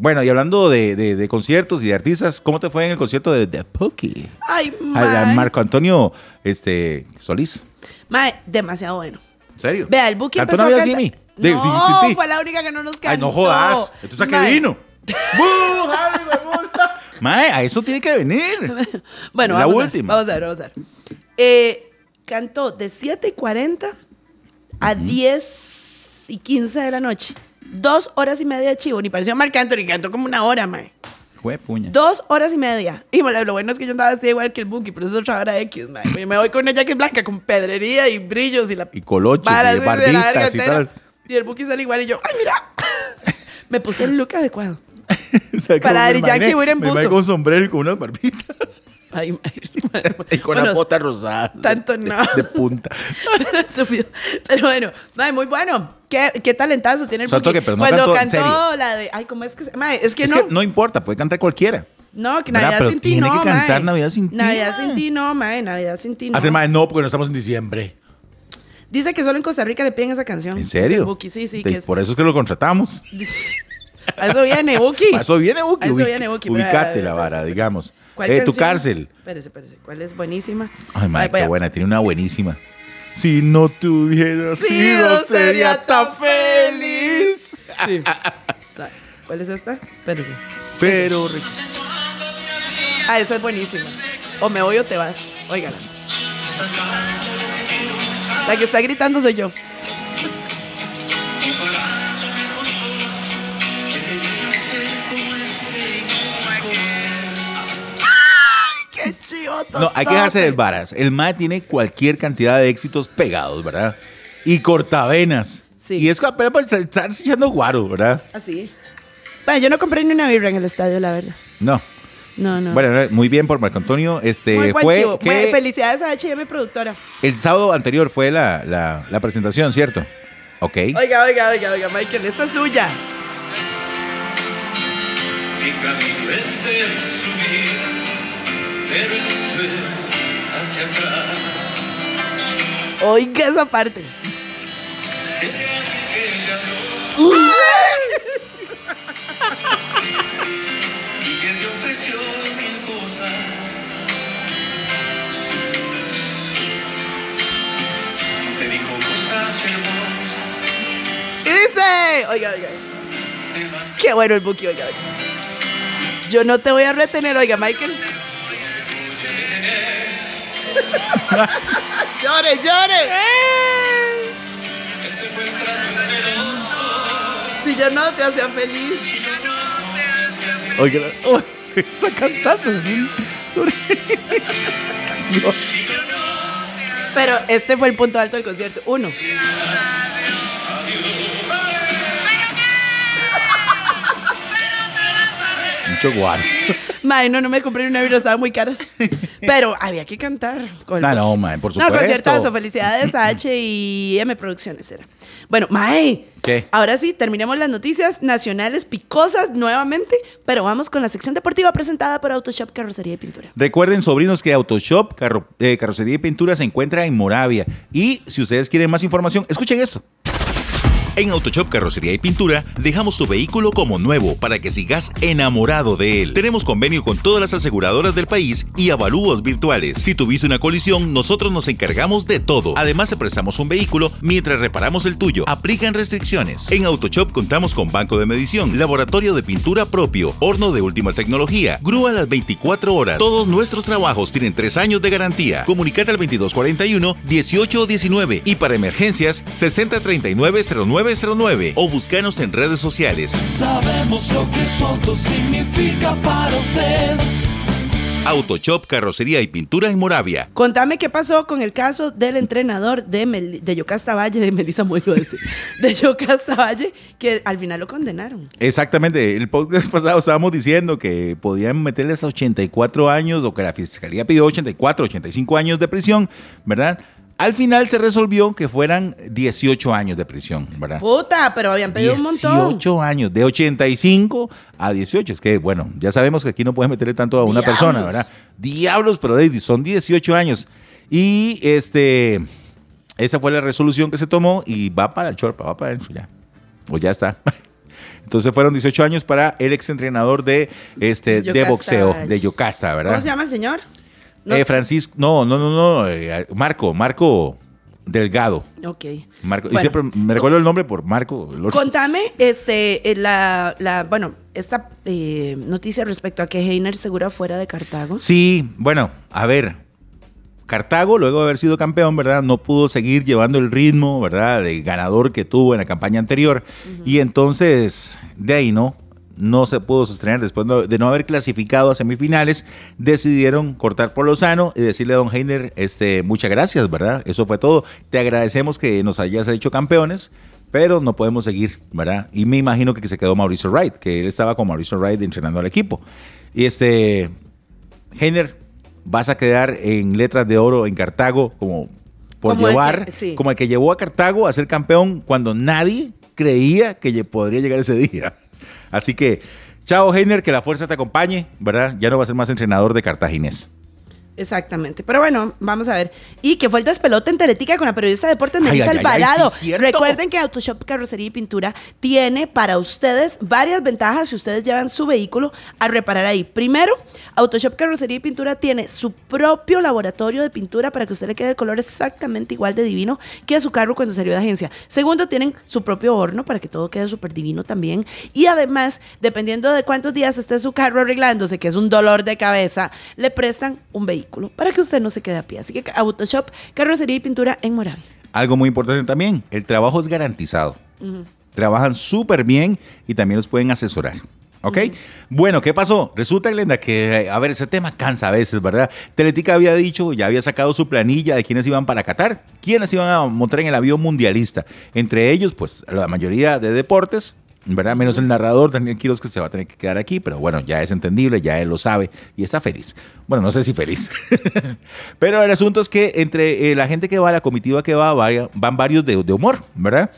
Bueno, y hablando de, de- de conciertos y de artistas, ¿cómo te fue en el concierto de The Pookie? Ay, mae. Marco Antonio este, Solís. Mae, demasiado bueno. ¿En serio? Vea, el Buki ¿Cantó empezó a Navidad cantar- sin mí? De- no, sin- sin ti. fue la única que no nos cantó. Ay, no jodas. Entonces, ¿a qué vino? Mae, a eso tiene que venir. Bueno, La vamos, última. A, vamos a ver, vamos a ver. Eh, cantó de 7 y 40 a 10 y 15 de la noche. Dos horas y media de chivo. Ni pareció Marc Anthony, cantó como una hora, mae. Fue puña. Dos horas y media. Y bueno, lo bueno es que yo andaba vestida igual que el Buki, pero eso es otra hora X, mae. Me- Me voy con una jacket blanca con pedrería y brillos y la Y colochos vara y así barbitas y tal. Y el Buki sale igual y yo, ¡ay, mira! Me puse el look adecuado. O sea, Para Daddy Yankee imaginé- voy a ir en buzo. con sombrero y con unas barbitas. Ay, mae. Y con Bueno, las botas rosadas. tanto no. De punta. Estúpido. Pero bueno, mae, muy bueno. Qué, qué talentazo tiene el Buki. que, pero no Cuando cantó, en cantó serio. la de. Ay, ¿cómo es que? Mae, es que es no. que no importa, puede cantar cualquiera. No, que. Navidad sin ti tiene no. que cantar. Navidad sin ti, Navidad sin ti no, mae. Navidad sin ti no. Hace más no, porque no estamos en diciembre. Dice que solo en Costa Rica le piden esa canción. ¿En serio? Sí, sí. De- Que es- Por eso es que lo contratamos. A eso viene, Buki. A eso viene, Buki. A eso Ubic- viene, Buki. Ubicate la vara, digamos. ¿Cuál Eh, tu cárcel. Espérese, espérese. ¿Cuál es buenísima? Ay, madre, qué buena. Tiene una buenísima. Si no tuviera Sido, sido, sería tan feliz. Sí. ¿Cuál es esta? Espérese. Pero Ah, esa es buenísima. O me voy o te vas. Óigala. La que está gritando soy yo. No, hay que dejarse del varas. El MAE tiene cualquier cantidad de éxitos pegados, ¿verdad? Y cortavenas. Sí. Y es apenas para estar- echando guaro, ¿verdad? Así. Bueno, yo no compré ni una birra en el estadio, la verdad. No. No, no. Bueno, muy bien por Marco Antonio. Este Muy buen fue chivo. que Muy- Felicidades a HM Productora. el sábado anterior fue la, la, la presentación, ¿cierto? Ok. Oiga, oiga, oiga, oiga, Michael, esta es suya. Mi camino es de es hacia atrás. Oiga esa parte. Y que te ofreció mil cosas. Te dijo cosas hermosas. Y dice, oiga, oiga. Qué bueno el Buki, oiga, oiga. Yo no te voy a retener, oiga, Michael. llore, llore. Ese fue el trato entre los dos. Si yo no te hacía feliz. Oiga, oh, está cantando. ¿sí? Sobre- Pero este fue el punto alto del concierto. Uno. Mucho guaro. Mae, no, no me compré una birra, estaban muy caras. Pero había que cantar. con No, no, mae, por No, supuesto. conciertazo. Felicidades a H y M Producciones era. Bueno, Mae. ¿Qué? Ahora sí, terminemos las noticias nacionales picosas nuevamente, pero vamos con la sección deportiva presentada por Autoshop Carrocería y Pintura. Recuerden, sobrinos, que Autoshop, carro- eh, carrocería y pintura se encuentra en Moravia. Y si ustedes quieren más información, escuchen esto. En Autoshop Carrocería y Pintura dejamos tu vehículo como nuevo para que sigas enamorado de él. Tenemos convenio con todas las aseguradoras del país y avalúos virtuales. Si tuviste una colisión, nosotros nos encargamos de todo. Además, te un vehículo mientras reparamos el tuyo. Aplican restricciones. En Autoshop contamos con banco de medición, laboratorio de pintura propio, horno de última tecnología, grúa las 24 horas. Todos nuestros trabajos tienen 3 años de garantía. Comunicate al 2241 1819 y para emergencias 6039-0909 o búscanos en redes sociales. Sabemos lo que su auto significa para usted. Autoshop Carrocería y Pintura en Moravia. Contame qué pasó con el caso del entrenador de, Mel- de Yocasta Valle, de Melissa Muelo, ese, de Yocasta Valle, que al final lo condenaron. Exactamente, el podcast pasado estábamos diciendo que podían meterle hasta 84 años o que la fiscalía pidió 84, 85 años de prisión, ¿verdad? Al final se resolvió que fueran 18 años de prisión, ¿verdad? Puta, pero habían pedido un montón. 18 años, de 85 a 18. Es que, bueno, ya sabemos que aquí no puedes meterle tanto a una Diablos. persona, ¿verdad? Diablos, pero David, son 18 años. Y este, esa fue la resolución que se tomó y va para el Chorpa, va para él, ya. O ya está. Entonces fueron 18 años para el exentrenador de, este, de boxeo, de Yocasta, ¿verdad? ¿Cómo se llama el señor? No- Eh, Francisco, no, no, no, no, eh, Marco, Marco Delgado. Ok. Marco, y siempre me recuerdo el nombre por Marco. Contame, este, eh, la, la, bueno, esta eh, noticia respecto a que Heiner segura fuera de Cartago. Sí, bueno, a ver. Cartago, luego de haber sido campeón, ¿verdad? No pudo seguir llevando el ritmo, ¿verdad? De ganador que tuvo en la campaña anterior. Y entonces, de ahí, ¿no? No se pudo sostener después de no haber clasificado a semifinales. Decidieron cortar por lo sano y decirle a Don Heiner, este, muchas gracias, ¿verdad? Eso fue todo. Te agradecemos que nos hayas hecho campeones. Pero no podemos seguir, ¿verdad? Y me imagino que se quedó Mauricio Wright, que él estaba con Mauricio Wright entrenando al equipo. Y este, Heiner, vas a quedar en letras de oro en Cartago como por Como el llevar, que- sí. como el que llevó a Cartago a ser campeón cuando nadie creía que podría llegar ese día. Así que, chao Heiner, que la fuerza te acompañe, ¿verdad? Ya no va a ser más entrenador de cartaginés. Exactamente. Pero bueno, vamos a ver. Y que fue el despelote en Teletica con la periodista de deportes Melissa Alvarado. sí. Recuerden que Autoshop Carrocería y Pintura tiene para ustedes varias ventajas si ustedes llevan su vehículo a reparar ahí. Primero, Autoshop Carrocería y Pintura tiene su propio laboratorio de pintura para que usted le quede el color exactamente igual de divino que a su carro cuando salió de agencia. Segundo, tienen su propio horno para que todo quede súper divino también. Y además, dependiendo de cuántos días esté su carro arreglándose, que es un dolor de cabeza, le prestan un vehículo para que usted no se quede a pie. Así que Autoshop, carrocería y pintura en Moravia. Algo muy importante también, el trabajo es garantizado. Trabajan súper bien y también los pueden asesorar. ¿Ok? Bueno, ¿qué pasó? Resulta, Glenda, que, a ver, ese tema cansa a veces, ¿verdad? Teletica había dicho, ya había sacado su planilla de quiénes iban para Qatar, quiénes iban a montar en el avión mundialista. Entre ellos, pues, la mayoría de deportes, ¿verdad? Menos el narrador, Daniel Quiroz, que se va a tener que quedar aquí, pero bueno, ya es entendible, ya él lo sabe y está feliz. Bueno, no sé si feliz. pero el asunto es que entre eh, la gente que va, la comitiva que va, van varios de, de humor, ¿verdad?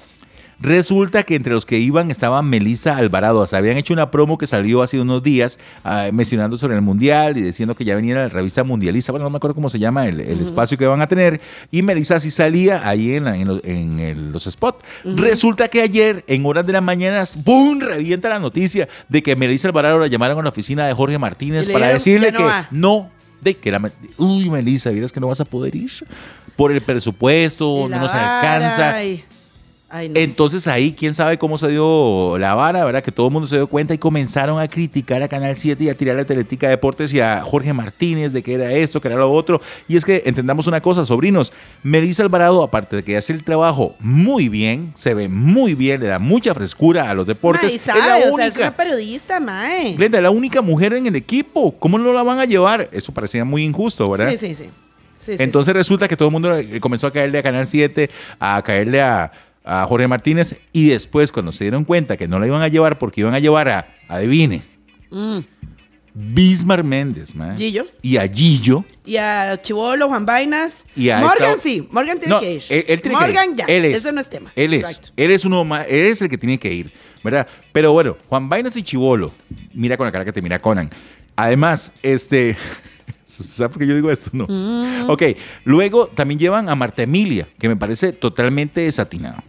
Resulta que entre los que iban estaba Melissa Alvarado. O sea, habían hecho una promo que salió hace unos días ah, mencionando sobre el Mundial y diciendo que ya venía la revista mundialista. Bueno, no me acuerdo cómo se llama el, el espacio que van a tener. Y Melissa sí salía ahí en, la- en los- en el- los spots. Resulta que ayer, en horas de la mañana, ¡boom! revienta la noticia de que Melissa Alvarado la llamaron a la oficina de Jorge Martínez para dijeron, decirle "Ya no que va". no, de que la... Uy, Melissa, ¿vieras que no vas a poder ir? Por el presupuesto, no nos vara, alcanza. ay. Ay, no. Entonces ahí, quién sabe cómo se dio la vara, ¿verdad? Que todo el mundo se dio cuenta y comenzaron a criticar a Canal 7 y a tirarle a Teletica Deportes y a Jorge Martínez de que era esto, que era lo otro. Y es que entendamos una cosa, sobrinos. Melissa Alvarado, aparte de que hace el trabajo muy bien, se ve muy bien, le da mucha frescura a los deportes. Es sabe, la o sea, es única. una periodista, mae. Glenda, es la única mujer en el equipo. ¿Cómo no la van a llevar? Eso parecía muy injusto, ¿verdad? Sí, sí, sí. Sí, sí, Entonces resulta que todo el mundo comenzó a caerle a Canal 7, a caerle a, a Jorge Martínez y después cuando se dieron cuenta que no la iban a llevar porque iban a llevar a, adivine. Mm. Bismar Méndez, man. Gillo. Y a Gillo. Y a Chivolo, Juan Vainas. Y a Morgan esta- sí, Morgan tiene No, que ir. Él, él tiene que Morgan ir. ya, Él es. eso no es tema. Él es. Exacto. Él es uno más, él es el que tiene que ir, ¿verdad? Pero bueno, Juan Vainas y Chivolo, mira con la cara que te mira Conan. Además, este... ¿Sabes por qué yo digo esto? No. Mm. Ok, luego también llevan a Marta Emilia, que me parece totalmente desatinado.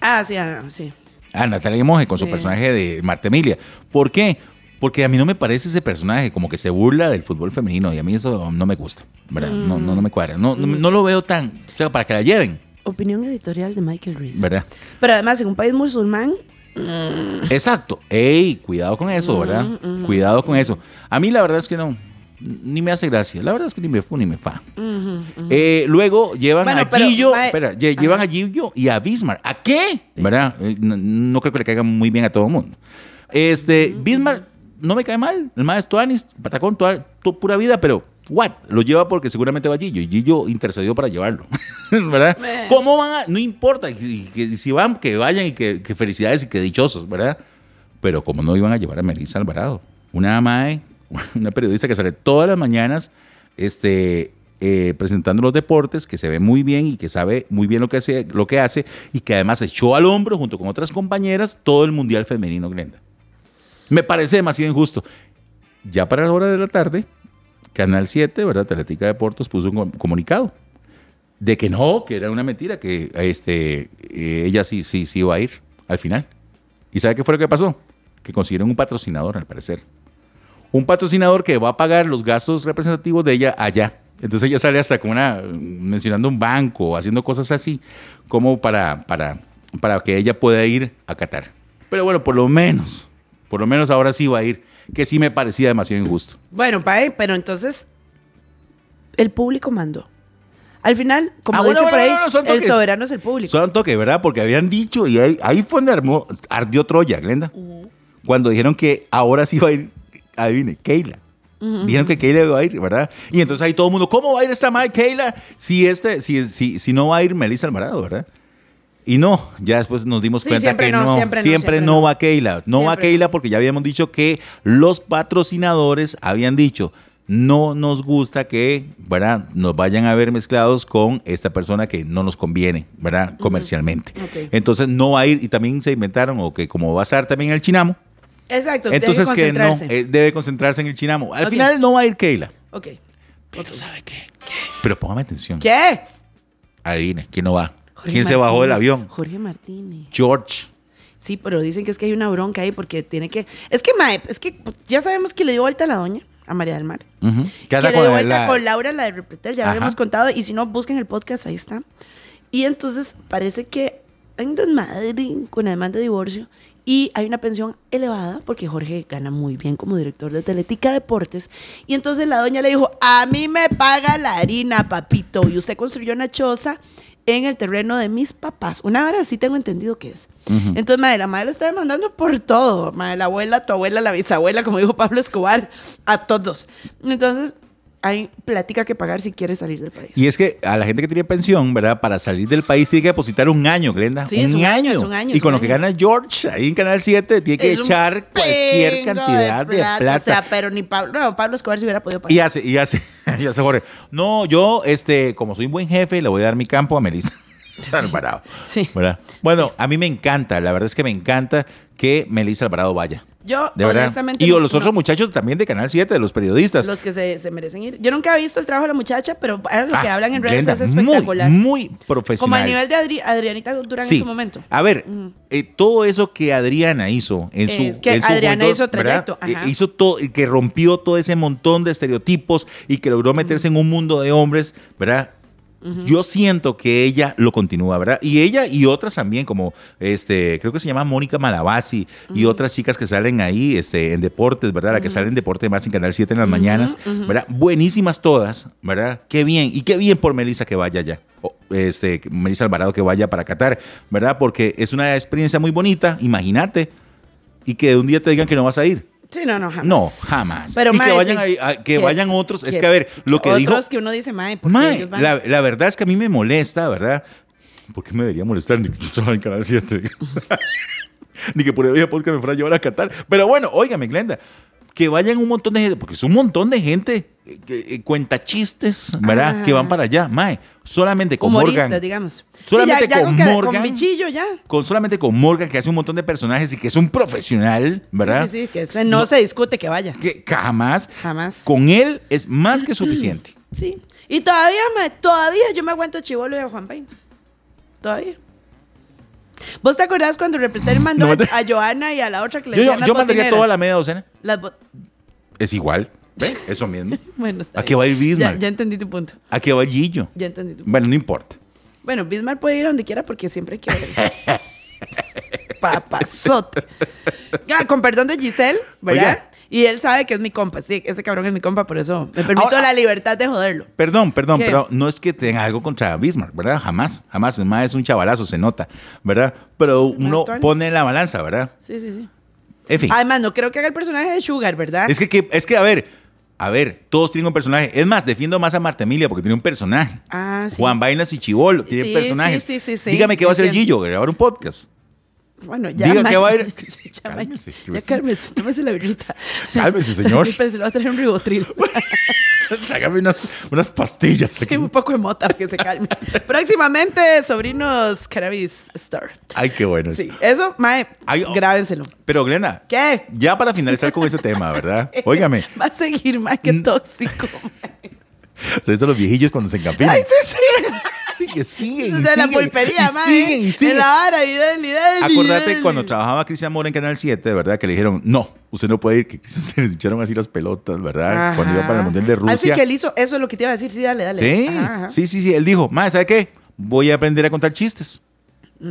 Ah, sí, ah, sí. a Natalia Monge con su personaje de Marta Emilia. ¿Por qué? Porque a mí no me parece ese personaje como que se burla del fútbol femenino y a mí eso no me gusta, ¿verdad? No, no, no me cuadra. No, no, no lo veo tan, o sea, para que la lleven, Opinión editorial de Michael Reese. ¿verdad? Pero además, en un país musulmán, Exacto. Ey, cuidado con eso, ¿verdad? Cuidado con eso. A mí la verdad es que no, ni me hace gracia. La verdad es que ni me fu ni me fa. Eh, luego llevan Bueno, a pero, Gillo, espera, lle- llevan a Gillo y a Bismarck. ¿A qué? ¿Verdad? Eh, no, no creo que le caiga muy bien a todo el mundo. Este, Bismarck no me cae mal. El maestro Tuanis, patacón, toda, to- pura vida, pero what? Lo lleva porque seguramente va Gillo y Gillo intercedió para llevarlo. ¿Verdad? Meh. ¿Cómo van a? No importa. y- que si van, que vayan y que, que felicidades y que dichosos, ¿verdad? Pero como no iban a llevar a Melissa Alvarado, una mae, una periodista que sale todas las mañanas este, eh, presentando los deportes, que se ve muy bien y que sabe muy bien lo que, hace, lo que hace y que además echó al hombro junto con otras compañeras todo el Mundial Femenino, Glenda. Me parece demasiado injusto. Ya para la hora de la tarde, Canal 7, ¿verdad? Teletica Deportes puso un com- comunicado de que no, que era una mentira, que este, eh, ella sí, sí, sí iba a ir al final. ¿Y sabe qué fue lo que pasó? Que consiguieron un patrocinador, al parecer. Un patrocinador que va a pagar los gastos representativos de ella allá. Entonces ella sale hasta con una, mencionando un banco, haciendo cosas así, como para, para, para que ella pueda ir a Qatar. Pero bueno, por lo menos, por lo menos ahora sí va a ir, que sí me parecía demasiado injusto. bueno, pae, pero entonces el público mandó. Al final, como Ah, bueno, dice por bueno, ahí, el toques. soberano es el público. Son toque, ¿verdad? Porque habían dicho, y ahí, ahí fue donde armó- ardió Troya, Glenda. Cuando dijeron que ahora sí va a ir, adivine, Keila. Dijeron que Keila iba a ir, ¿verdad? Y entonces ahí todo el mundo, ¿cómo va a ir esta madre Keila si, este, si, si, si no va a ir Melissa Alvarado, ¿verdad? Y no, ya después nos dimos Sí, cuenta que no, no, siempre no, siempre no va Keila. No va Keila porque ya habíamos dicho que los patrocinadores habían dicho, no nos gusta que, ¿verdad? Nos vayan a ver mezclados con esta persona que no nos conviene, ¿verdad? Comercialmente. Entonces no va a ir y también se inventaron, o que como va a estar también el Chinamo, Exacto, entonces deje que no, eh, debe concentrarse en el Chinamo. Al Ok. final no va a ir Keila. ok. Pero ¿sabe qué? Pero póngame atención. ¿Qué? Adivine, ¿quién no va? Jorge ¿Quién se bajó del Martínez. avión? Jorge Martínez. George. Sí, pero dicen que es que hay una bronca ahí porque tiene que. Es que, mae, es que ya sabemos que le dio vuelta a la doña, a María del Mar. Ujú. ¿Qué Que le dio vuelta la- con Laura, la de Repretel, ya lo habíamos contado. Y si no, busquen el podcast, ahí está. Y entonces parece que hay un desmadre con la demanda de divorcio y hay una pensión elevada porque Jorge gana muy bien como director de Teletica Deportes. Y entonces la doña le dijo: A mí me paga la harina, papito. Y usted construyó una choza en el terreno de mis papás. Una hora sí tengo entendido que es. Entonces, madre, la madre lo está demandando por todo. Madre, la abuela, tu abuela, la bisabuela, como dijo Pablo Escobar, a todos. Entonces, hay plática que pagar si quieres salir del país. Y es que a la gente que tiene pensión, ¿verdad? Para salir del país tiene que depositar un año, Glenda. Sí, es un año, es un año, Y con lo que gana George ahí en Canal 7, tiene que Es echar cualquier cantidad de plata. O sea, pero ni Pablo, no, Pablo Escobar se hubiera podido pagar. Y hace, y hace, y hace Jorge. No, yo, este, como soy un buen jefe, le voy a dar mi campo a Melissa. Alvarado. Sí. ¿verdad? Bueno, a mí me encanta, la verdad es que me encanta que Melissa Alvarado vaya. Yo, De verdad. honestamente. Y no- los otros muchachos también de Canal 7, de los periodistas. Los que se, se merecen ir. Yo nunca he visto el trabajo de la muchacha, pero ahora lo que Ah, hablan en redes Glenda, es espectacular. Muy, muy profesional. Como al nivel de Adri- Adrianita Durán Sí. en su momento. A ver, eh, todo eso que Adriana hizo en su. Eh, que en su Adriana juventud, hizo trayecto, ¿verdad? ajá. Eh, hizo todo, que rompió todo ese montón de estereotipos y que logró meterse en un mundo de hombres, ¿verdad? Yo siento que ella lo continúa, ¿verdad? Y ella y otras también, como este, creo que se llama Mónica Malabasi y otras chicas que salen ahí este, en deportes, ¿verdad? La que sale en Deporte Más en Canal 7 en las mañanas, ¿verdad? Buenísimas todas, ¿verdad? Qué bien, y qué bien por Melissa que vaya allá. Este, Melissa Alvarado que vaya para Qatar, ¿verdad? Porque es una experiencia muy bonita, imagínate, y que un día te digan que no vas a ir. Sí, no, no, jamás. No, jamás. Pero, y que mae, vayan, sí. ahí- a- que vayan otros. Es que- que, a ver, lo que dijo. Otros que uno dice, mae, ¿por qué Mae, ellos van? la, la verdad es que a mí me molesta, ¿verdad? ¿Por qué me debería molestar? Ni que yo estaba en Canal 7. Ni que por el día podcast me fuera a llevar a Qatar. Pero bueno, óigame, Glenda. Que vayan un montón de gente, porque es un montón de gente eh, que eh, cuenta chistes, ¿verdad? Ah. Que van para allá. Mae, solamente con Morgan. digamos. Solamente Sí, ya- ya con que- Morgan. Con bichillo ya. Con solamente con Morgan, que hace un montón de personajes y que es un profesional, ¿verdad? Sí, sí, que ese no, se discute que vaya. Que jamás. Jamás. Con él es más que suficiente. Sí. Y todavía, mae, todavía yo me aguanto Chivolo y a Juan Payne. Todavía. ¿Vos te acordás cuando Repretel mandó No, a, Joana y a la otra que le Yo, yo las mandaría botineras? toda la media docena. Las Es igual. ¿Ve? Eso mismo. Bueno, está ¿A qué va a ir. Bismarck? Ya, ya entendí tu punto. ¿A qué va Gillo? Ya entendí tu punto. Bueno, no importa. Bueno, Bismarck puede ir a donde quiera porque siempre ver. Papazote. Ya, con perdón de Giselle, ¿verdad? Y él sabe que es mi compa. Sí, ese cabrón es mi compa, por eso me permito Ahora- la libertad de joderlo. Perdón, perdón, ¿Qué? pero no es que tenga algo contra Bismarck, ¿verdad? Jamás, jamás. Es más, es un chavalazo, se nota, ¿verdad? Pero uno pone la balanza, ¿verdad? Sí, sí, sí. En fin. Además, no creo que haga el personaje de Sugar, ¿verdad? Es que, que- es que, a ver, a ver, todos tienen un personaje. Es más, defiendo más a Marta Emilia porque tiene un personaje. Ah, sí. Juan Vainas y Chivolo tienen Sí, personajes. sí, sí, sí, sí. Dígame qué va a hacer. Gillo, grabar un podcast. Bueno, ya. Diga que va a ir- Ya, Cálmese, Ya, cálmese. Tómese la birrita. Cálmese, señor. Pero se le va a traer un ribotril. Tráigame unas, unas pastillas. Sí, aquí. un poco de mota que se calme. Próximamente, Sobrinos Cannabis Store. Ay, qué bueno. Sí, eso, mae, Ay, oh. grábenselo. Pero, Glenda, ¿Qué? ya para finalizar con ese tema, ¿verdad? Óigame, Va a seguir, mae, qué tóxico. mae. ¿se visto los viejillos cuando se encampinan? Ay, sí, sí. Que siguen, y De la pulpería, y mae. siguen, y siguen. En la vara, y dale, y dale, Acordate dale. cuando trabajaba Cristian Mora en Canal 7, ¿verdad? Que le dijeron, no, usted no puede ir, que se le hincharon así las pelotas, ¿verdad? Cuando iba para el Mundial de Rusia. Así que él hizo, eso es lo que te iba a decir. Sí, dale, dale. Sí, Ajá, ajá. sí, sí, sí. Él dijo, más, ¿sabe qué? Voy a aprender a contar chistes.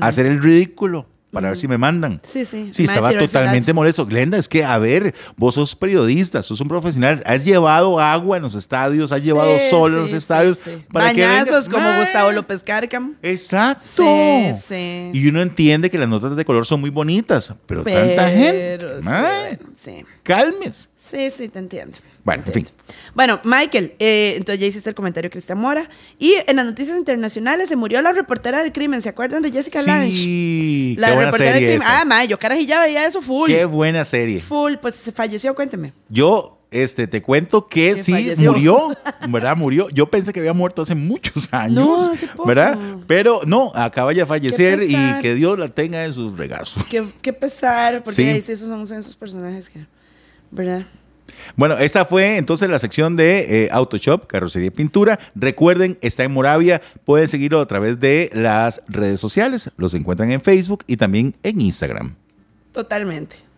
A hacer el ridículo para ver si me mandan. Sí, sí. Sí, estaba totalmente molesto. Glenda, es que, a ver, vos sos periodista, sos un profesional, has llevado agua en los estadios, has llevado Sí, sol en sí, los estadios. sí. para que venga- como Mae. Gustavo López Cárcamo. Exacto. Sí, sí. Y uno entiende que las notas de color son muy bonitas, pero, tanta gente. Bueno, sí. Cálmese. Sí, sí, te entiendo. Bueno, Te en fin. Bueno, Michael, eh, entonces ya hiciste el comentario Cristian Mora. Y en las noticias internacionales se murió la reportera del crimen. ¿Se acuerdan de Jessica Lange? Sí, La qué buena reportera del serie crimen. esa. Ah, ma, yo carajilla veía eso full. Qué buena serie. Full, pues se falleció, cuénteme. Yo, este, te cuento que Que sí falleció. murió, ¿verdad? Murió. Yo pensé que había muerto hace muchos años, No, hace poco. ¿verdad? Pero no, acaba ya de fallecer y que Dios la tenga en sus regazos. Qué, qué pesar, porque sí, esos son son esos personajes que. ¿Verdad? Bueno, esa fue entonces la sección de eh, Autoshop, carrocería y pintura. Recuerden, está en Moravia. Pueden seguirlo a través de las redes sociales. Los encuentran en Facebook y también en Instagram. Totalmente.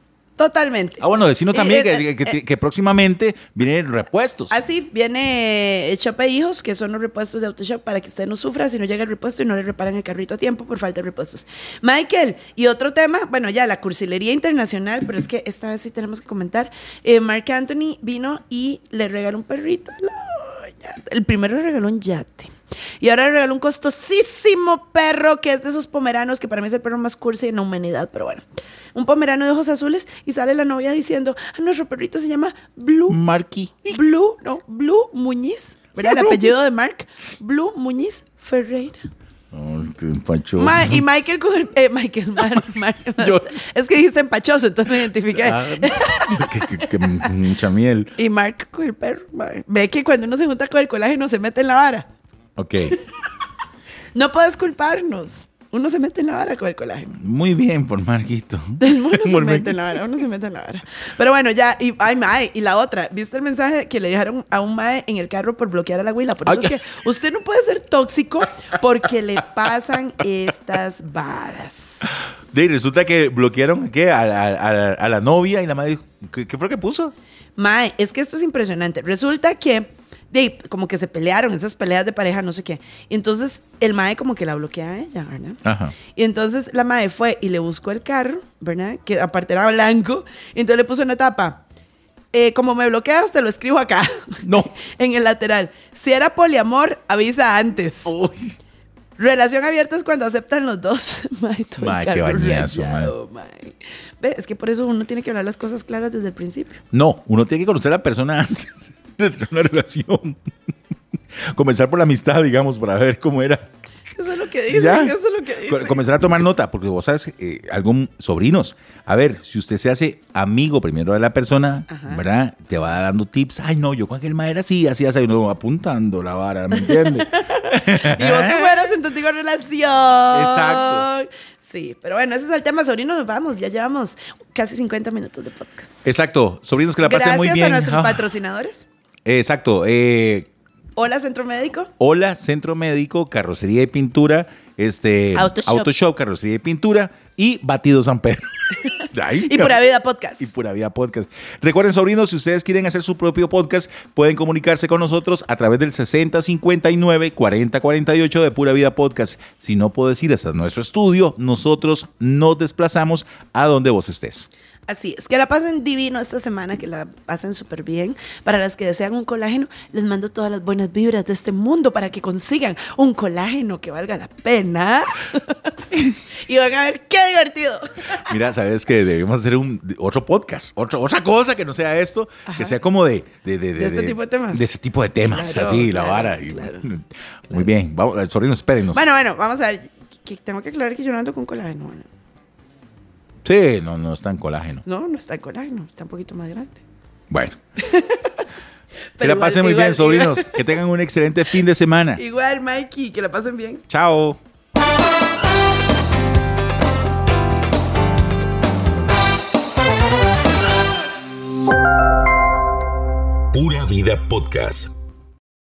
Totalmente. Ah, bueno, decimos también Eh, que, eh, que- que- eh, que próximamente vienen repuestos. Así viene Shop e Hijos, que son los repuestos de Autoshop para que usted no sufra si no llega el repuesto y no le reparan el carrito a tiempo por falta de repuestos. Michael, y otro tema, bueno, ya la cursilería internacional, pero es que esta vez sí tenemos que comentar. Eh, Mark Anthony vino y le regaló un perrito. a la yate. El primero le regaló un yate. Y ahora le regaló un costosísimo perro que es de esos pomeranos, que para mí es el perro más cursi en la humanidad, pero bueno. Un pomerano de ojos azules y sale la novia diciendo, ah, nuestro perrito se llama Blue. Marky. Blue, no, Blue Muñiz, ¿verdad? El apellido de Mark, Blue Muñiz Ferreira. Oh, qué empachoso. Ma- y Michael con el, eh, Michael, Mar- es que dijiste empachoso, entonces me identifiqué. Ah, que- que- que mucha miel. Y Mark con el perro. Ve que cuando uno se junta con el colágeno se mete en la vara. Ok. No puedes culparnos. Uno se mete en la vara con el colágeno. Muy bien por Marquito. Uno se mete en la vara, uno se mete en la vara. Pero bueno, ya, y, ay, mae, y la otra, ¿viste el mensaje que le dejaron a un mae en el carro por bloquear a la huila? Por eso Ay. es que usted no puede ser tóxico porque le pasan estas varas. De, resulta que bloquearon ¿qué? A, a- a- a la novia y la madre dijo, ¿qué, qué fue que puso? Mae, es que esto es impresionante. Resulta que, de, como que se pelearon, esas peleas de pareja, no sé qué. Y entonces el mae como que la bloquea a ella, ¿verdad? Ajá. Y entonces la mae fue y le buscó el carro, ¿verdad? Que aparte era blanco. Y entonces le puso una tapa. Eh, como me bloqueas, te lo escribo acá. No. en el lateral. Si era poliamor, avisa antes. Uy. Relación abierta es cuando aceptan los dos. El Mae, qué bañazo, rayado, mae. Ve, es que por eso uno tiene que hablar las cosas claras desde el principio. No, uno tiene que conocer a la persona antes de tener una relación. Comenzar por la amistad, digamos, para ver cómo era. Eso es lo que dicen, Ya. eso es lo que Co- dicen. Comenzar a tomar nota, porque vos sabes, eh, algún sobrinos, a ver, si usted se hace amigo primero de la persona, Ajá. ¿verdad? Te va dando tips. Ay, no, yo con aquel madre así, así, así, uno apuntando la vara, ¿me entiendes? Y vos fueras en tu antigua relación. Exacto. Sí, pero bueno, ese es el tema, sobrino. Nos vamos, ya llevamos casi 50 minutos de podcast. Exacto, sobrinos que la pasen Gracias muy bien. a nuestros Ah, patrocinadores. Exacto, eh, Hola, Centro Médico. Hola, Centro Médico, Carrocería y Pintura. este, Autoshop. Autoshop, carrocería y pintura y Batido San Pedro. Y Pura Vida Podcast. y Pura Vida Podcast. Recuerden, sobrinos, si ustedes quieren hacer su propio podcast, pueden comunicarse con nosotros a través del 6059-4048 de Pura Vida Podcast. Si no puedes ir hasta nuestro estudio, nosotros nos desplazamos a donde vos estés. Así es, que la pasen divino esta semana, que la pasen súper bien. Para las que desean un colágeno, les mando todas las buenas vibras de este mundo para que consigan un colágeno que valga la pena. y van a ver qué divertido. Mira, sabes que debemos hacer un otro podcast, otro, otra cosa que no sea esto, Ajá. que sea como de, de, de, De este tipo de temas. De ese tipo de temas, Claro, así, la claro, vara. y-. Muy bien, vamos, sobrinos, espérenos. Bueno, bueno, vamos a ver. Que tengo que aclarar que yo no ando con colágeno. bueno. Sí, no, no está en colágeno. No, no está en colágeno, está un poquito más grande. Bueno. que la igual- pasen muy igual- bien, sobrinos. Que tengan un excelente fin de semana. Igual, Mikey, que la pasen bien. Chao. Pura Vida Podcast